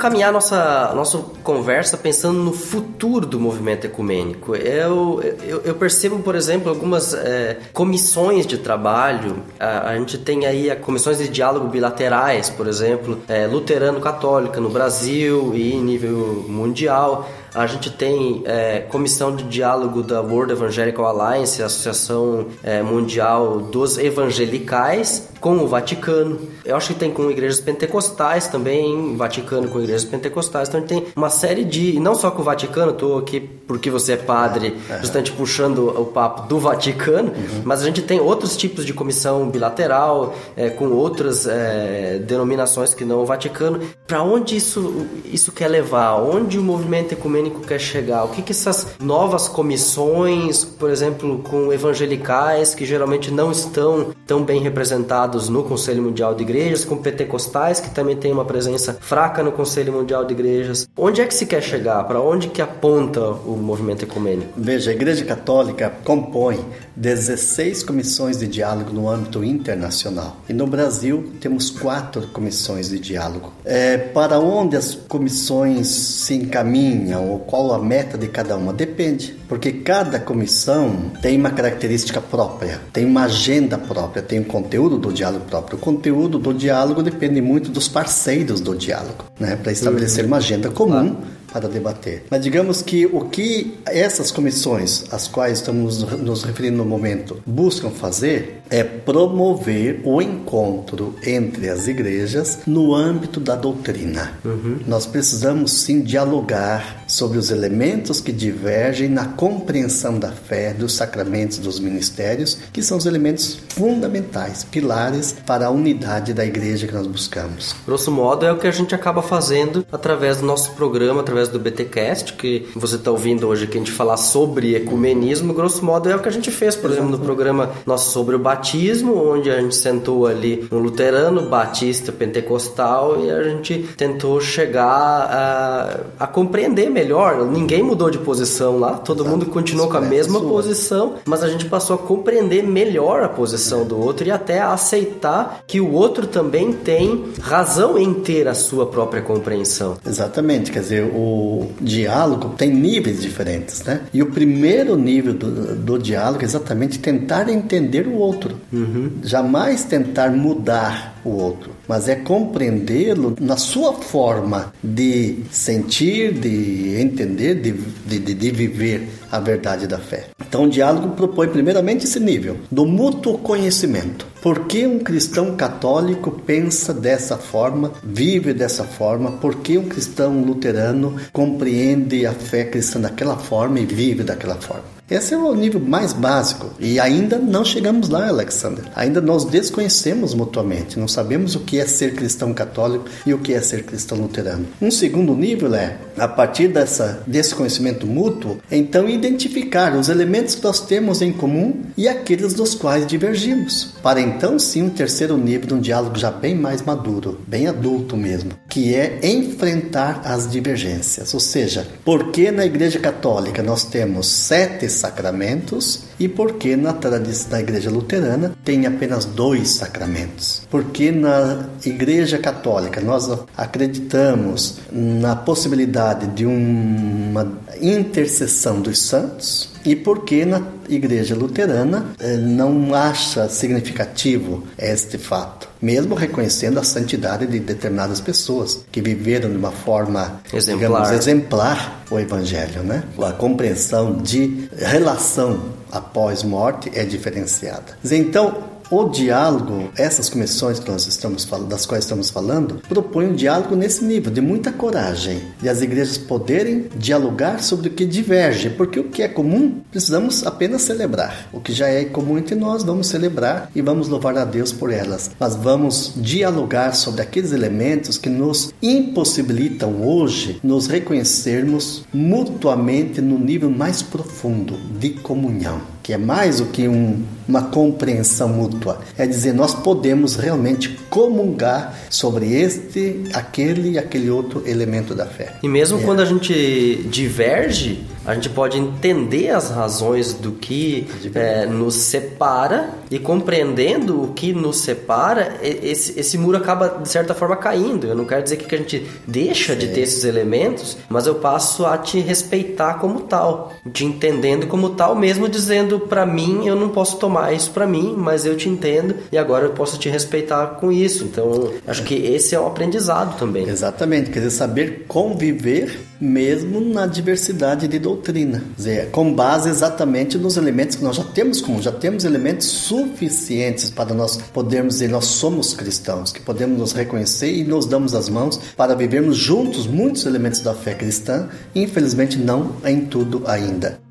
Vamos caminhar nossa, nossa conversa pensando no futuro do movimento ecumênico. Eu, eu, eu percebo, por exemplo, algumas é, comissões de trabalho. A, a, gente tem aí a, comissões de diálogo bilaterais, por exemplo, é, luterano-católica no Brasil e em nível mundial. A gente tem é, comissão de diálogo da World Evangelical Alliance, a Associação é, Mundial dos Evangelicais, com o Vaticano. Eu acho que tem com igrejas pentecostais também, Vaticano com igrejas pentecostais. Então a gente tem uma série de. não só com o Vaticano, estou aqui porque você é padre, é. justamente puxando o papo do Vaticano, uhum. mas a gente tem outros tipos de comissão bilateral, é, com outras é, denominações que não o Vaticano. Para onde isso, isso quer levar? Onde o movimento ecumênico quer chegar? O que, que essas novas comissões, por exemplo, com evangelicais, que geralmente não estão tão bem representados no Conselho Mundial de Igrejas, com pentecostais, que também tem uma presença fraca no Conselho Mundial de Igrejas, onde é que se quer chegar? Para onde que aponta o movimento ecumênico? Veja, a Igreja Católica compõe 16 comissões de diálogo no âmbito internacional. E no Brasil temos quatro comissões de diálogo. É, para onde as comissões se encaminham ou qual a meta de cada uma? Depende, porque cada comissão tem uma característica própria, tem uma agenda própria, tem um conteúdo do diálogo próprio. O conteúdo do diálogo depende muito dos parceiros do diálogo, né? para estabelecer uhum. uma agenda comum. Claro para debater. Mas digamos que o que essas comissões, às quais estamos nos referindo no momento, buscam fazer é promover o encontro entre as igrejas no âmbito da doutrina. Uhum. Nós precisamos sim dialogar sobre os elementos que divergem na compreensão da fé, dos sacramentos, dos ministérios, que são os elementos fundamentais, pilares para a unidade da igreja que nós buscamos. Grosso modo, é o que a gente acaba fazendo através do nosso programa, através através do BTcast, que você está ouvindo hoje, que a gente falar sobre ecumenismo, grosso modo é o que a gente fez, por exemplo, no programa nosso sobre o batismo, onde a gente sentou ali um luterano, batista, pentecostal e a gente tentou chegar a, a compreender melhor. Ninguém mudou de posição lá, todo Exato. mundo continuou com a mesma posição, mas a gente passou a compreender melhor a posição do outro e até a aceitar que o outro também tem razão em ter a sua própria compreensão. Exatamente, quer dizer, o diálogo tem níveis diferentes, né? E o primeiro nível do, do diálogo é exatamente tentar entender o outro, uhum. jamais tentar mudar o outro, mas é compreendê-lo na sua forma de sentir, de entender, de, de, de, viver a verdade da fé. Então, o diálogo propõe primeiramente esse nível do mútuo conhecimento. Por que um cristão católico pensa dessa forma, vive dessa forma? Por que um cristão luterano compreende a fé cristã daquela forma e vive daquela forma? Esse é o nível mais básico e ainda não chegamos lá, Alexander. Ainda nós desconhecemos mutuamente, não sabemos o que é ser cristão católico e o que é ser cristão luterano. Um segundo nível é, a partir dessa, desse conhecimento mútuo, então identificar os elementos que nós temos em comum e aqueles dos quais divergimos. Para então sim um terceiro nível de um diálogo já bem mais maduro, bem adulto mesmo, que é enfrentar as divergências. Ou seja, por que na Igreja Católica nós temos sete sacramentos e por que na tradição da Igreja Luterana tem apenas dois sacramentos? Porque na Igreja Católica nós acreditamos na possibilidade de uma intercessão dos santos e porque na Igreja Luterana eh, não acha significativo este fato, mesmo reconhecendo a santidade de determinadas pessoas que viveram de uma forma exemplar, digamos, exemplar o Evangelho, né? A compreensão de relação após morte é diferenciada. Então, o diálogo, essas comissões que nós estamos das quais estamos falando, propõem um diálogo nesse nível de muita coragem, de as igrejas poderem dialogar sobre o que diverge, porque o que é comum precisamos apenas celebrar. O que já é comum entre nós, vamos celebrar e vamos louvar a Deus por elas. Mas vamos dialogar sobre aqueles elementos que nos impossibilitam hoje nos reconhecermos mutuamente no nível mais profundo de comunhão que é mais do que um, uma compreensão mútua. É dizer, nós podemos realmente comungar sobre este, aquele e aquele outro elemento da fé. E mesmo é. quando a gente diverge, a gente pode entender as razões do que é, nos separa e compreendendo o que nos separa, esse, esse muro acaba de certa forma caindo. Eu não quero dizer que a gente deixa Sim. de ter esses elementos, mas eu passo a te respeitar como tal, te entendendo como tal, mesmo dizendo para mim eu não posso tomar isso para mim, mas eu te entendo e agora eu posso te respeitar com isso. Então acho que esse é um aprendizado também. Exatamente, quer dizer, saber conviver mesmo na diversidade de doutrina. Quer dizer, com base exatamente nos elementos que nós já temos como, já temos elementos suficientes para nós podermos dizer nós somos cristãos, que podemos nos reconhecer e nos damos as mãos para vivermos juntos muitos elementos da fé cristã, infelizmente não em tudo ainda.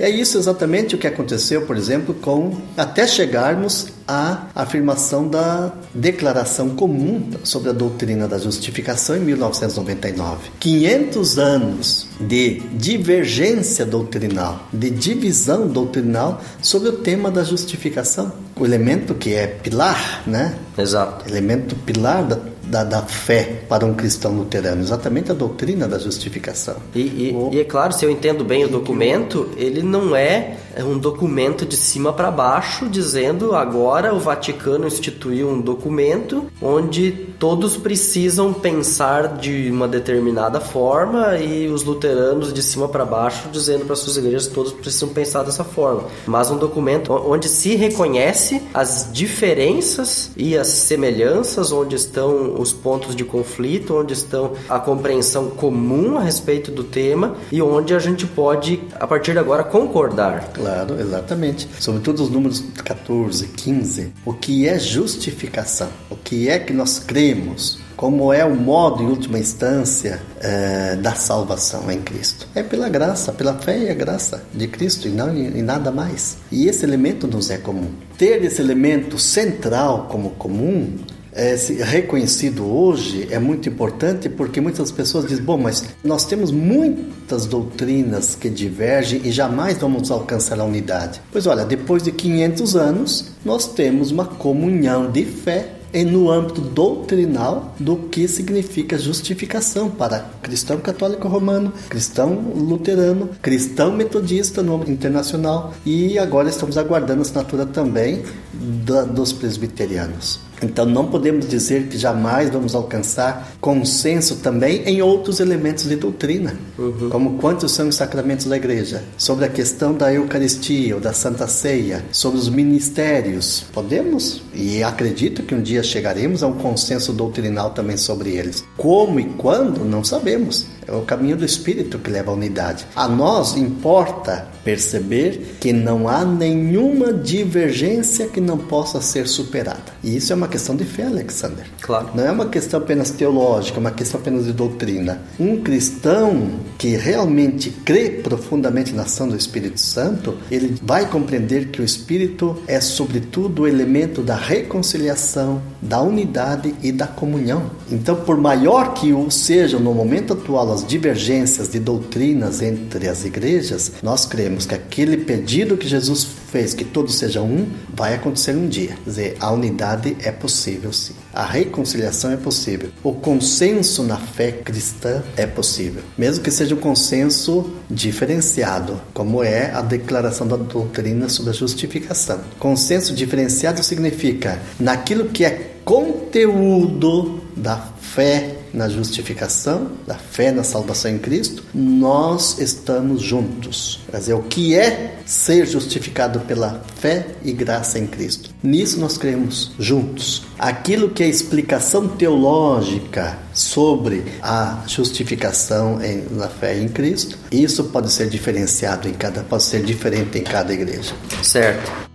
É isso exatamente o que aconteceu, por exemplo, com até chegarmos à afirmação da Declaração Comum sobre a Doutrina da Justificação em 1999. 500 anos de divergência doutrinal, de divisão doutrinal sobre o tema da justificação, o elemento que é pilar, né? Exato. Elemento pilar da da, da, fé para um cristão luterano, exatamente a doutrina da justificação. E, e, o... e é claro, se eu entendo bem o documento, ele não é um documento de cima para baixo dizendo agora o Vaticano instituiu um documento onde todos precisam pensar de uma determinada forma e os luteranos de cima para baixo dizendo para suas igrejas todos precisam pensar dessa forma. Mas um documento onde se reconhece as diferenças e as semelhanças, onde estão os pontos de conflito, onde estão a compreensão comum a respeito do tema e onde a gente pode, a partir de agora, concordar. Claro, exatamente. Sobretudo os números 14, 15. O que é justificação? O que é que nós cremos? como é o modo, em última instância, é, da salvação em Cristo. É pela graça, pela fé e a graça de Cristo e, não, e nada mais. E esse elemento nos é comum. Ter esse elemento central como comum é, reconhecido hoje é muito importante porque muitas pessoas dizem: bom, mas nós temos muitas doutrinas que divergem e jamais vamos alcançar a unidade. Pois olha, depois de 500 anos, nós temos uma comunhão de fé e no âmbito doutrinal do que significa justificação para cristão católico romano, cristão luterano, cristão metodista no âmbito internacional e agora estamos aguardando a assinatura também da, dos presbiterianos. Então não podemos dizer que jamais vamos alcançar consenso também em outros elementos de doutrina, uhum. como quantos são os sacramentos da igreja, sobre a questão da Eucaristia ou da Santa Ceia, sobre os ministérios. Podemos e acredito que um dia chegaremos a um consenso doutrinal também sobre eles. Como e quando, não sabemos. É o caminho do Espírito que leva à unidade. A nós importa perceber que não há nenhuma divergência que não possa ser superada. E isso é uma questão de fé, Alexander. Claro. Não é uma questão apenas teológica, é uma questão apenas de doutrina. Um cristão que realmente crê profundamente na ação do Espírito Santo, ele vai compreender que o Espírito é, sobretudo, o elemento da reconciliação, da unidade e da comunhão. Então, por maior que o sejam no momento atual as divergências de doutrinas entre as igrejas, nós cremos que aquele pedido que Jesus fez, que todos sejam um, vai acontecer um dia. Quer dizer, a unidade é possível sim. A reconciliação é possível. O consenso na fé cristã é possível. Mesmo que seja um consenso diferenciado, como é a declaração da doutrina sobre a justificação. Consenso diferenciado significa naquilo que é conteúdo da fé na justificação, da fé na salvação em Cristo, nós estamos juntos. Quer dizer, o que é ser justificado pela fé e graça em Cristo? Nisso nós cremos juntos. Aquilo que é explicação teológica sobre a justificação em, na fé em Cristo, isso pode ser diferenciado em cada, pode ser diferente em cada igreja. Certo.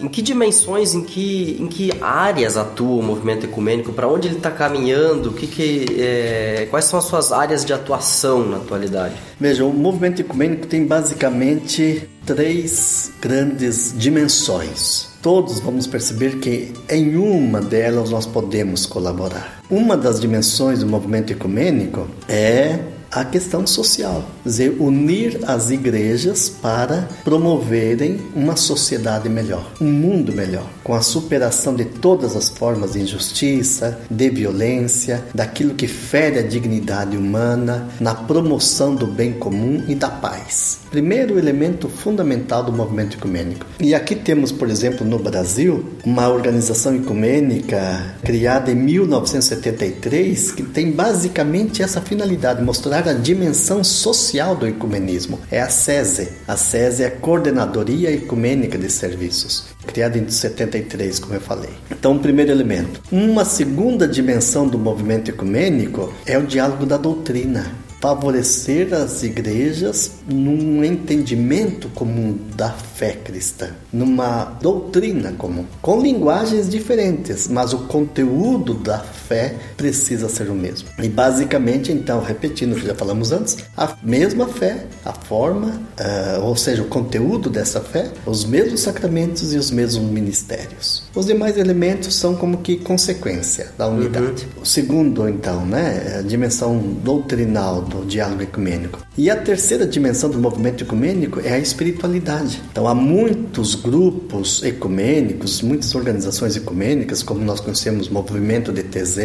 Em que dimensões, em que, em que áreas atua o movimento ecumênico? Para onde ele está caminhando? Que que, é, quais são as suas áreas de atuação na atualidade? Veja, o movimento ecumênico tem basicamente três grandes dimensões. Todos vamos perceber que em uma delas nós podemos colaborar. Uma das dimensões do movimento ecumênico é a questão social, dizer, unir as igrejas para promoverem uma sociedade melhor, um mundo melhor, com a superação de todas as formas de injustiça, de violência, daquilo que fere a dignidade humana, na promoção do bem comum e da paz. Primeiro elemento fundamental do movimento ecumênico. E aqui temos, por exemplo, no Brasil, uma organização ecumênica criada em 1973 que tem basicamente essa finalidade, mostrar a dimensão social do ecumenismo. É a SESE. A SESE é a Coordenadoria Ecumênica de Serviços, criada em 73, como eu falei. Então, primeiro elemento. Uma segunda dimensão do movimento ecumênico é o diálogo da doutrina favorecer as igrejas num entendimento comum da fé cristã, numa doutrina comum, com linguagens diferentes, mas o conteúdo da fé precisa ser o mesmo. E basicamente, então, repetindo o que já falamos antes, a mesma fé, a forma, uh, ou seja, o conteúdo dessa fé, os mesmos sacramentos e os mesmos ministérios. Os demais elementos são como que consequência da unidade. Uhum. O segundo, então, né, a dimensão doutrinal do diálogo ecumênico. E a terceira dimensão do movimento ecumênico é a espiritualidade. Então, há muitos grupos ecumênicos, muitas organizações ecumênicas, como nós conhecemos o movimento de TZ,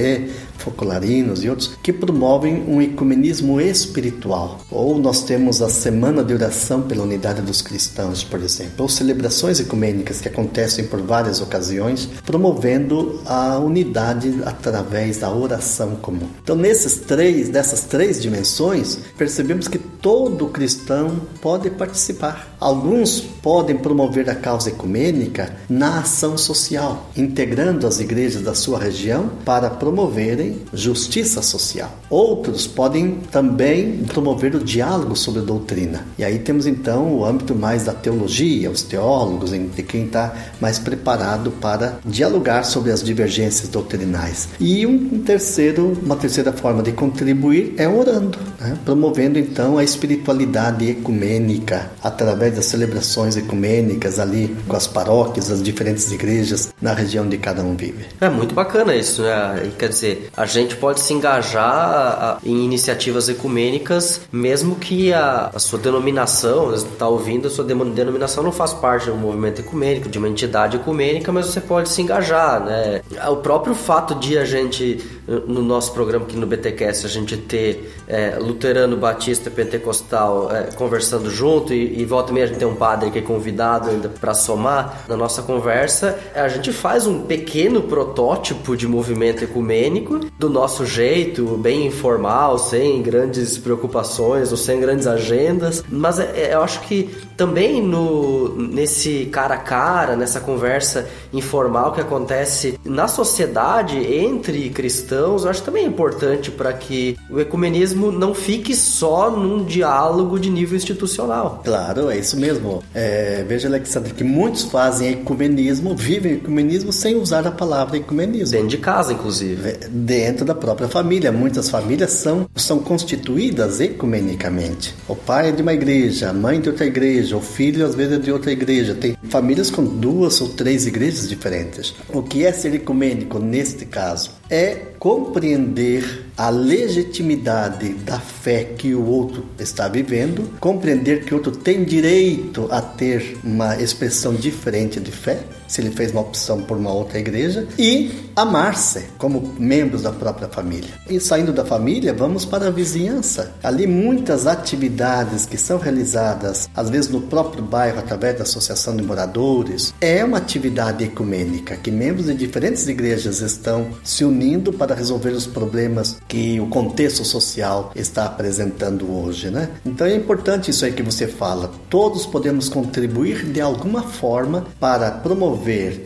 Focolarinos e outros, que promovem um ecumenismo espiritual. Ou nós temos a Semana de Oração pela Unidade dos Cristãos, por exemplo, ou celebrações ecumênicas que acontecem por várias ocasiões, promovendo a unidade através da oração comum. Então, nesses três, dessas três dimensões, percebemos que todo cristão pode participar. Alguns podem promover a causa ecumênica na ação social, integrando as igrejas da sua região para promoverem justiça social. Outros podem também promover o diálogo sobre doutrina. E aí temos então o âmbito mais da teologia, os teólogos, de quem está mais preparado para dialogar sobre as divergências doutrinais. E um terceiro, uma terceira forma de contribuir é orando. Né? promovendo então a espiritualidade ecumênica através das celebrações ecumênicas ali com as paróquias, as diferentes igrejas na região de cada um vive. É muito bacana isso, né? Quer dizer, a gente pode se engajar em iniciativas ecumênicas, mesmo que a, a sua denominação, está ouvindo, a sua denominação não faz parte de um movimento ecumênico, de uma entidade ecumênica, mas você pode se engajar, né? O próprio fato de a gente, no nosso programa aqui no BTCast, a gente ter é, luterano, batista, pentecostal é, conversando junto e, e volta e meia a gente tem um padre que é convidado ainda para somar. Na nossa conversa, a gente faz um pequeno protótipo de movimento ecumênico do nosso jeito, bem informal, sem grandes preocupações ou sem grandes agendas, mas é, é, eu acho que também no nesse cara a cara, nessa conversa informal que acontece na sociedade entre cristãos, eu acho também é importante para que o ecumenismo não fique só num diálogo de nível institucional. Claro, é isso mesmo. É, veja, Alexandre, que muitos fazem ecumenismo, vivem ecumenismo sem usar a palavra ecumenismo. Dentro de casa, inclusive. É, dentro da própria família. Muitas famílias são, são constituídas ecumenicamente. O pai é de uma igreja, a mãe de outra igreja, o filho às vezes é de outra igreja. Tem famílias com duas ou três igrejas diferentes. O que é ser ecumênico neste caso? É compreender a legitimidade da fé que o outro está vivendo, compreender que o outro tem direito a ter uma expressão diferente de fé, se ele fez uma opção por uma outra igreja, e amar-se como membros da própria família. E saindo da família, vamos para a vizinhança. Ali muitas atividades que são realizadas, às vezes no próprio bairro, através da associação de moradores, é uma atividade ecumênica que membros de diferentes igrejas estão se unindo para resolver os problemas que o contexto social está apresentando hoje, né? Então é importante isso aí que você fala. Todos podemos contribuir de alguma forma para promover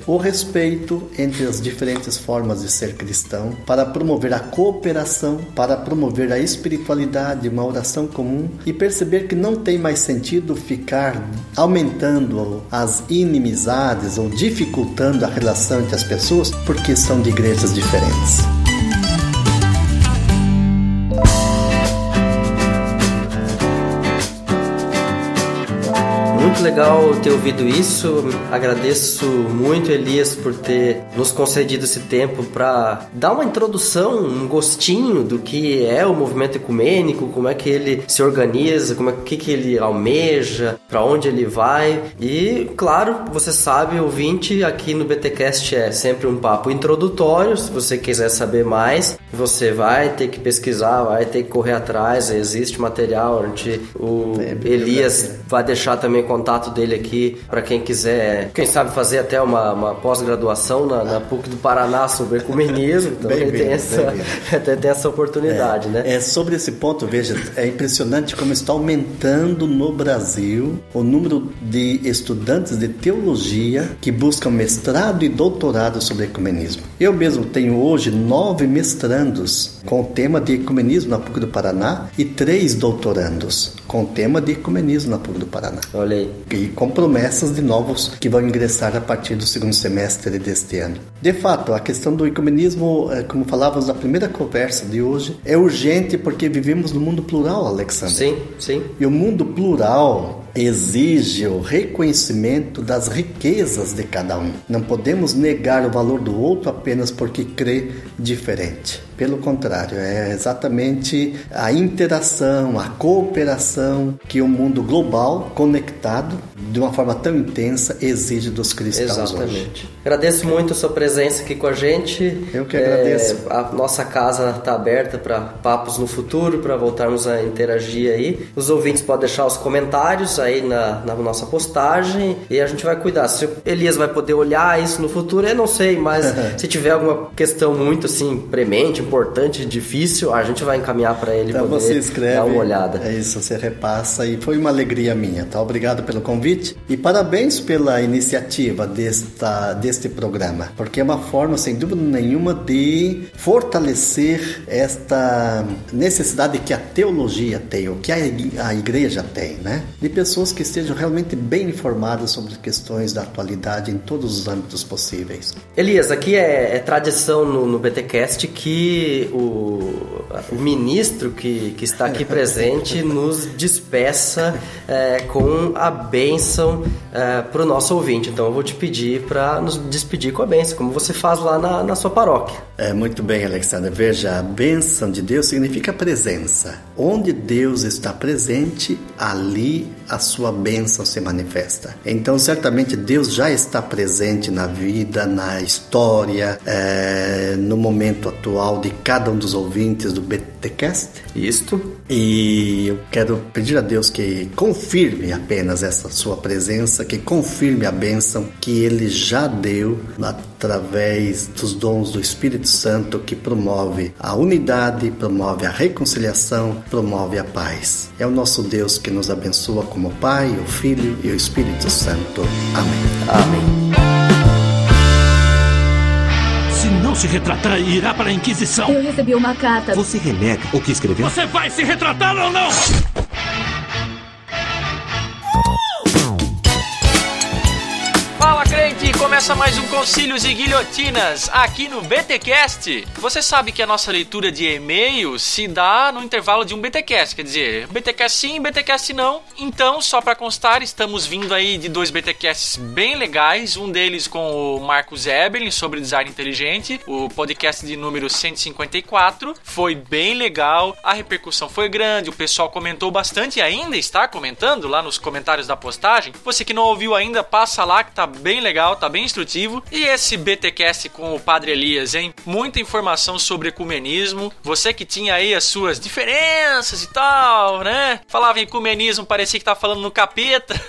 o respeito entre as diferentes formas de ser cristão, para promover a cooperação, para promover a espiritualidade, uma oração comum e perceber que não tem mais sentido ficar aumentando as inimizades ou dificultando a relação entre as pessoas porque são de igrejas diferentes. Muito legal ter ouvido isso. Agradeço muito, Elias, por ter nos concedido esse tempo para dar uma introdução, um gostinho do que é o movimento ecumênico, como é que ele se organiza, como é que, que ele almeja, para onde ele vai. E, claro, você sabe, ouvinte, aqui no BTcast é sempre um papo introdutório. Se você quiser saber mais, você vai ter que pesquisar, vai ter que correr atrás. Existe material, a gente, o é, Elias vai deixar também contato contato dele aqui para quem quiser, quem sabe fazer até uma, uma pós-graduação na, na, PUC do Paraná sobre ecumenismo. Então ele tem, essa, até (laughs) tem essa oportunidade, é, né? É, sobre esse ponto, veja, é impressionante como está aumentando no Brasil o número de estudantes de teologia que buscam mestrado e doutorado sobre ecumenismo. Eu mesmo tenho hoje nove mestrandos com o tema de ecumenismo na PUC do Paraná e três doutorandos com o tema de ecumenismo na PUC do Paraná. Olha aí. E com promessas de novos que vão ingressar a partir do segundo semestre deste ano. De fato, a questão do ecumenismo, é, como falávamos na primeira conversa de hoje, é urgente porque vivemos no mundo plural, Alexandre. Sim, sim. E o mundo plural exige o reconhecimento das riquezas de cada um. Não podemos negar o valor do outro apenas porque crê diferente. Pelo contrário, é exatamente a interação, a cooperação que o mundo global, conectado de uma forma tão intensa, exige dos cristãos Exatamente. Hoje. Agradeço muito a sua presença aqui com a gente. Eu que agradeço. É, a nossa casa está aberta para papos no futuro, para voltarmos a interagir aí. Os ouvintes podem deixar os comentários aí na, na nossa postagem e a gente vai cuidar. Se o Elias vai poder olhar isso no futuro, eu não sei, mas (laughs) se tiver alguma questão muito assim premente, importante, difícil, a gente vai encaminhar para ele então poder você escreve, dar uma olhada. É isso, você repassa e foi uma alegria minha, tá? Obrigado pelo convite e parabéns pela iniciativa desta, deste programa, porque é uma forma, sem dúvida nenhuma, de fortalecer esta necessidade que a teologia tem, o que a igreja tem, né? De pessoas pessoas que estejam realmente bem informadas sobre questões da atualidade em todos os âmbitos possíveis. Elias, aqui é, é tradição no, no BTcast que o, o ministro que, que está aqui (laughs) presente nos despeça é, com a bênção é, para o nosso ouvinte. Então eu vou te pedir para nos despedir com a bênção, como você faz lá na, na sua paróquia. É muito bem, Alexandre. Veja, a bênção de Deus significa presença. Onde Deus está presente, ali a sua bênção se manifesta. Então, certamente Deus já está presente na vida, na história, é, no momento atual de cada um dos ouvintes do BTcast. Isto. E eu quero pedir a Deus que confirme apenas essa sua presença, que confirme a bênção que Ele já deu através dos dons do Espírito Santo que promove a unidade, promove a reconciliação, promove a paz. É o nosso Deus que nos abençoa como Pai, o Filho e o Espírito Santo. Amém. Amém. Se não se retratar, irá para a Inquisição. Eu recebi uma carta. Você renega o que escreveu? Você vai se retratar ou não? Começa mais um Concílios e Guilhotinas aqui no BTcast. Você sabe que a nossa leitura de e-mails se dá no intervalo de um BTcast, quer dizer, BTcast sim, BTcast não. Então, só para constar, estamos vindo aí de dois BTcasts bem legais, um deles com o Marcos Eberlin sobre design inteligente, o podcast de número 154. Foi bem legal, a repercussão foi grande, o pessoal comentou bastante e ainda está comentando lá nos comentários da postagem. Você que não ouviu ainda, passa lá que tá bem legal, tá bem instrutivo. E esse BTcast com o Padre Elias, hein? Muita informação sobre ecumenismo. Você que tinha aí as suas diferenças e tal, né? Falava em ecumenismo, parecia que tava falando no capeta.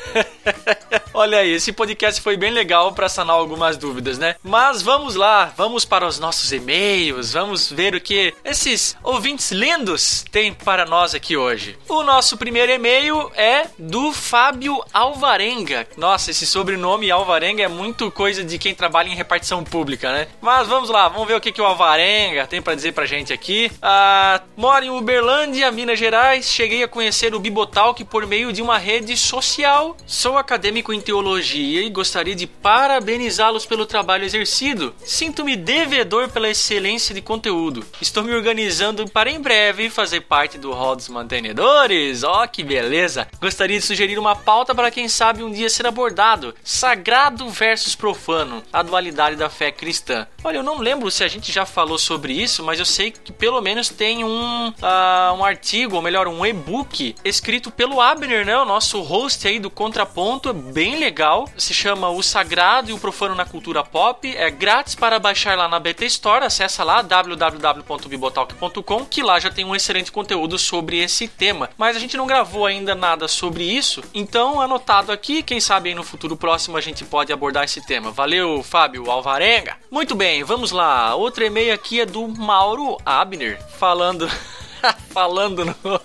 (laughs) Olha aí, esse podcast foi bem legal para sanar algumas dúvidas, né? Mas vamos lá, vamos para os nossos e-mails, vamos ver o que esses ouvintes lindos têm para nós aqui hoje. O nosso primeiro e-mail é do Fábio Alvarenga. Nossa, esse sobrenome Alvarenga é muito coisa de quem trabalha em repartição pública, né? Mas vamos lá, vamos ver o que, que o Alvarenga tem para dizer pra gente aqui. Ah, moro em Uberlândia, Minas Gerais. Cheguei a conhecer o Bibotalk por meio de uma rede social. Sou acadêmico em teologia e gostaria de parabenizá-los pelo trabalho exercido. Sinto-me devedor pela excelência de conteúdo. Estou me organizando para em breve fazer parte do hall dos mantenedores. Ó, oh, que beleza! Gostaria de sugerir uma pauta para quem sabe um dia ser abordado: sagrado versus profano, a dualidade da fé cristã. Olha, eu não lembro se a gente já falou sobre isso, mas eu sei que pelo menos tem um, uh, um artigo, ou melhor, um e-book escrito pelo Abner, né? O nosso host aí do Contraponto, é bem legal. Se chama O Sagrado e o Profano na Cultura Pop. É grátis para baixar lá na BT Store. Acessa lá www.bibotalk.com, que lá já tem um excelente conteúdo sobre esse tema. Mas a gente não gravou ainda nada sobre isso, então anotado aqui, quem sabe aí no futuro próximo a gente pode abordar esse Valeu, Fábio Alvarenga. Muito bem, vamos lá. Outro e-mail aqui é do Mauro Abner, falando (laughs) falando no (laughs)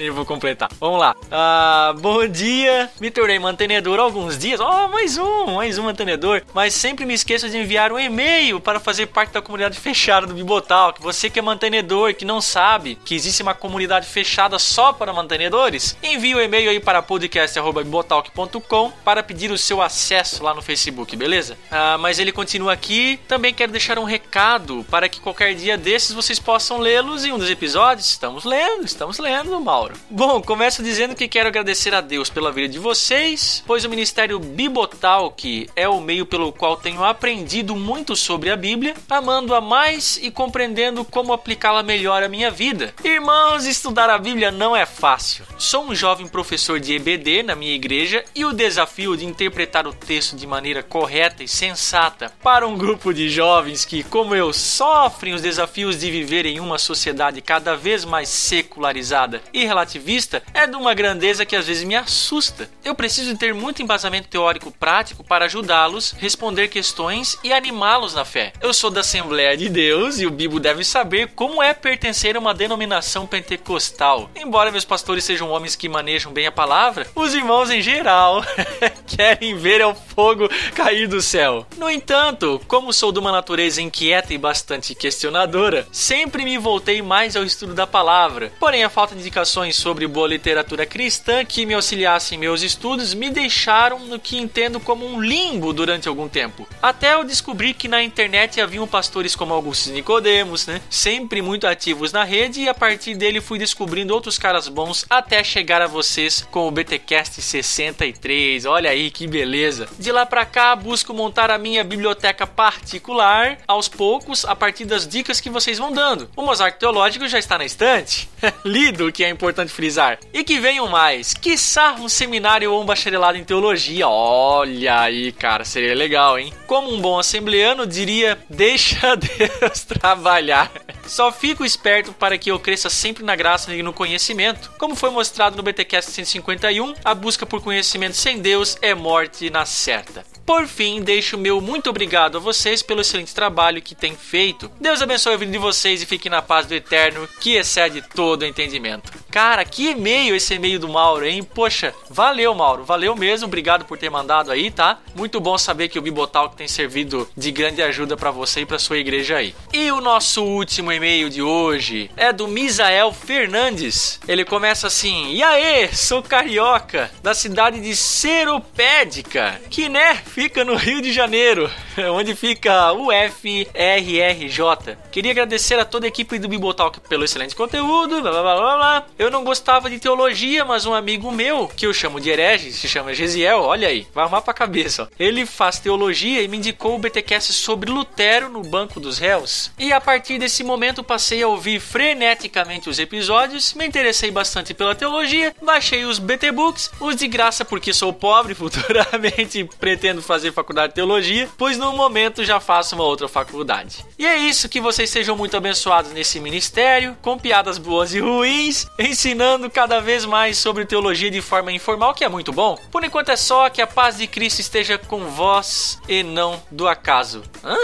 (laughs) Eu vou completar. Vamos lá. Ah, bom dia. Me tornei mantenedor há alguns dias. Oh, mais um, mais um mantenedor. Mas sempre me esqueço de enviar um e-mail para fazer parte da comunidade fechada do Bibotalk. Você que é mantenedor, que não sabe que existe uma comunidade fechada só para mantenedores, envie o um e-mail aí para podcast.bibotalk.com para pedir o seu acesso lá no Facebook, beleza? Ah, mas ele continua aqui. Também quero deixar um recado para que qualquer dia desses vocês possam lê-los em um dos episódios. Estamos lendo, estamos lendo, Mauro. Bom, começo dizendo que quero agradecer a Deus pela vida de vocês, pois o Ministério Bibotalk é o meio pelo qual tenho aprendido muito sobre a Bíblia, amando-a mais e compreendendo como aplicá-la melhor à minha vida. Irmãos, estudar a Bíblia não é fácil. Sou um jovem professor de EBD na minha igreja e o desafio de interpretar o texto de maneira correta e sensata para um grupo de jovens que, como eu, sofrem os desafios de viver em uma sociedade cada vez mais secularizada e relativista é de uma grandeza que às vezes me assusta. Eu preciso ter muito embasamento teórico prático para ajudá-los, responder questões e animá-los na fé. Eu sou da Assembleia de Deus e o Bibo deve saber como é pertencer a uma denominação pentecostal. Embora meus pastores sejam homens que manejam bem a palavra, os irmãos em geral (laughs) querem ver o fogo cair do céu. No entanto, como sou de uma natureza inquieta e bastante questionadora, sempre me voltei mais ao estudo da palavra. Porém, a falta de indicações sobre boa literatura cristã que me auxiliassem em meus estudos me deixaram no que entendo como um limbo durante algum tempo. Até eu descobri que na internet haviam pastores como Augusto Nicodemos, né? Sempre muito ativos na rede e a partir dele fui descobrindo outros caras bons até chegar a vocês com o BTcast 63. Olha aí que beleza. De lá para cá busco montar a minha biblioteca particular aos poucos a partir das dicas que vocês vão dando. O mosaico teológico já está na estante, (laughs) lido, que é importante frisar. E que venham mais, quiçá um seminário ou um bacharelado em teologia. Olha aí, cara, seria legal, hein? Como um bom assembleano diria, deixa (laughs) Deus trabalhar. Só fico esperto para que eu cresça sempre na graça e no conhecimento. Como foi mostrado no BTcast 151, a busca por conhecimento sem Deus é morte na certa. Por fim, deixo meu muito obrigado a vocês pelo excelente trabalho que têm feito. Deus abençoe a vida de vocês e fiquem na paz do eterno, que excede todo entendimento. Cara, que e-mail esse e-mail do Mauro, hein? Poxa, valeu, Mauro, valeu mesmo, obrigado por ter mandado aí, tá? Muito bom saber que o Bibotalk tem servido de grande ajuda para você e para sua igreja aí. E o nosso último e-mail de hoje é do Misael Fernandes. Ele começa assim: E aí, sou carioca, da cidade de Seropédica, que né, fica no Rio de Janeiro, (laughs) onde fica o FRRJ. Queria agradecer a toda a equipe do Bibotalk pelo excelente conteúdo, blá blá blá blá. Eu não gostava de teologia, mas um amigo meu, que eu chamo de herege, se chama Gesiel, olha aí, vai arrumar pra cabeça. Ele faz teologia e me indicou o BTcast sobre Lutero no Banco dos Réus. E a partir desse momento passei a ouvir freneticamente os episódios, me interessei bastante pela teologia, baixei os BT Books, os de graça porque sou pobre, (laughs) futuramente pretendo fazer faculdade de teologia, pois no momento já faço uma outra faculdade. E é isso, que vocês sejam muito abençoados nesse ministério, com piadas boas e ruins, (laughs) ensinando cada vez mais sobre teologia de forma informal, que é muito bom. Por enquanto é só que a paz de Cristo esteja com vós e não do acaso. Hã?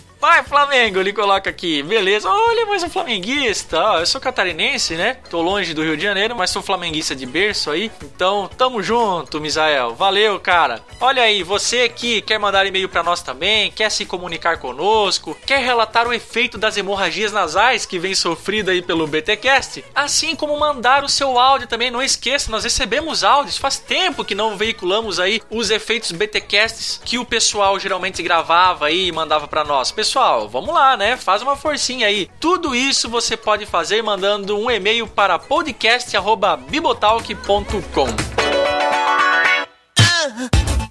(laughs) Vai, Flamengo, ele coloca aqui. Beleza, olha, mais um flamenguista. Eu sou catarinense, né? Tô longe do Rio de Janeiro, mas sou flamenguista de berço aí. Então, tamo junto, Misael. Valeu, cara. Olha aí, você que quer mandar e-mail para nós também, quer se comunicar conosco, quer relatar o efeito das hemorragias nasais que vem sofrido aí pelo BTcast, assim como mandar o seu áudio também. Não esqueça, nós recebemos áudios. Faz tempo que não veiculamos aí os efeitos BTcasts que o pessoal geralmente gravava aí e mandava para nós. Pessoal, vamos lá, né? Faz uma forcinha aí. Tudo isso você pode fazer mandando um e-mail para podcast@bibotalk.com.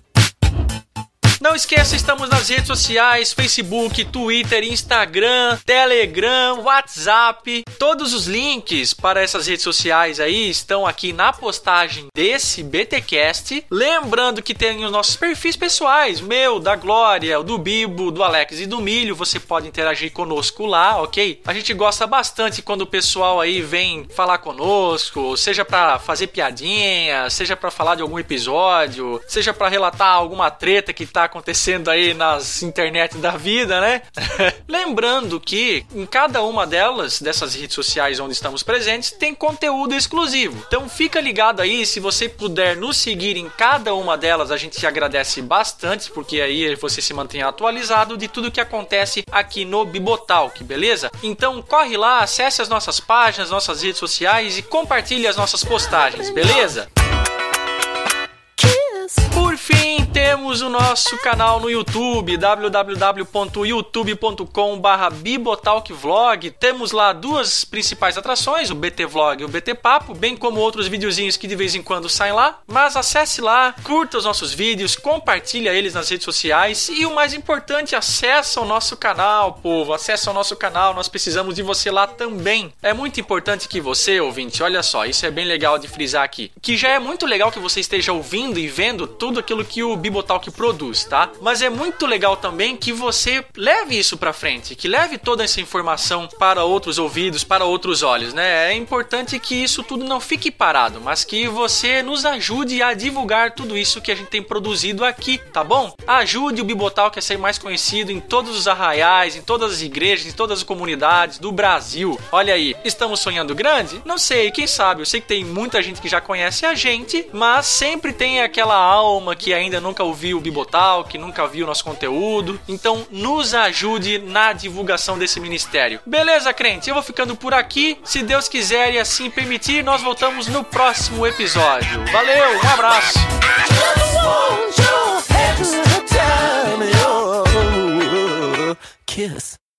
Não esqueça, estamos nas redes sociais: Facebook, Twitter, Instagram, Telegram, WhatsApp. Todos os links para essas redes sociais aí estão aqui na postagem desse BTcast. Lembrando que tem os nossos perfis pessoais: meu, da Glória, do Bibo, do Alex e do Milho. Você pode interagir conosco lá, ok? A gente gosta bastante quando o pessoal aí vem falar conosco, seja para fazer piadinha, seja para falar de algum episódio, seja para relatar alguma treta que tá acontecendo aí nas internet da vida, né? (laughs) Lembrando que em cada uma delas, dessas redes sociais onde estamos presentes, tem conteúdo exclusivo. Então fica ligado aí, se você puder nos seguir em cada uma delas, a gente te agradece bastante, porque aí você se mantém atualizado de tudo que acontece aqui no Bibotalk, beleza? Então corre lá, acesse as nossas páginas, nossas redes sociais e compartilhe as nossas postagens, beleza? Por fim, temos o nosso canal no YouTube, www.youtube.com.br bibotalkvlog. Temos lá duas principais atrações, o BT Vlog e o BT Papo, bem como outros videozinhos que de vez em quando saem lá. Mas acesse lá, curta os nossos vídeos, compartilha eles nas redes sociais e o mais importante, acessa o nosso canal, povo. Acessa o nosso canal, nós precisamos de você lá também. É muito importante que você, ouvinte, olha só, isso é bem legal de frisar aqui, que já é muito legal que você esteja ouvindo e vendo tudo aquilo que o Bibotalk produz, tá? Mas é muito legal também que você leve isso para frente, que leve toda essa informação para outros ouvidos, para outros olhos, né? É importante que isso tudo não fique parado, mas que você nos ajude a divulgar tudo isso que a gente tem produzido aqui, tá bom? Ajude o Bibotalk a ser mais conhecido em todos os arraiais, em todas as igrejas, em todas as comunidades do Brasil. Olha aí, estamos sonhando grande? Não sei, quem sabe? Eu sei que tem muita gente que já conhece a gente, mas sempre tem aquela alma que ainda nunca ouviu o Bibotal, que nunca viu nosso conteúdo. Então, nos ajude na divulgação desse ministério. Beleza, crente? Eu vou ficando por aqui. Se Deus quiser e assim permitir, nós voltamos no próximo episódio. Valeu, um abraço. Kiss.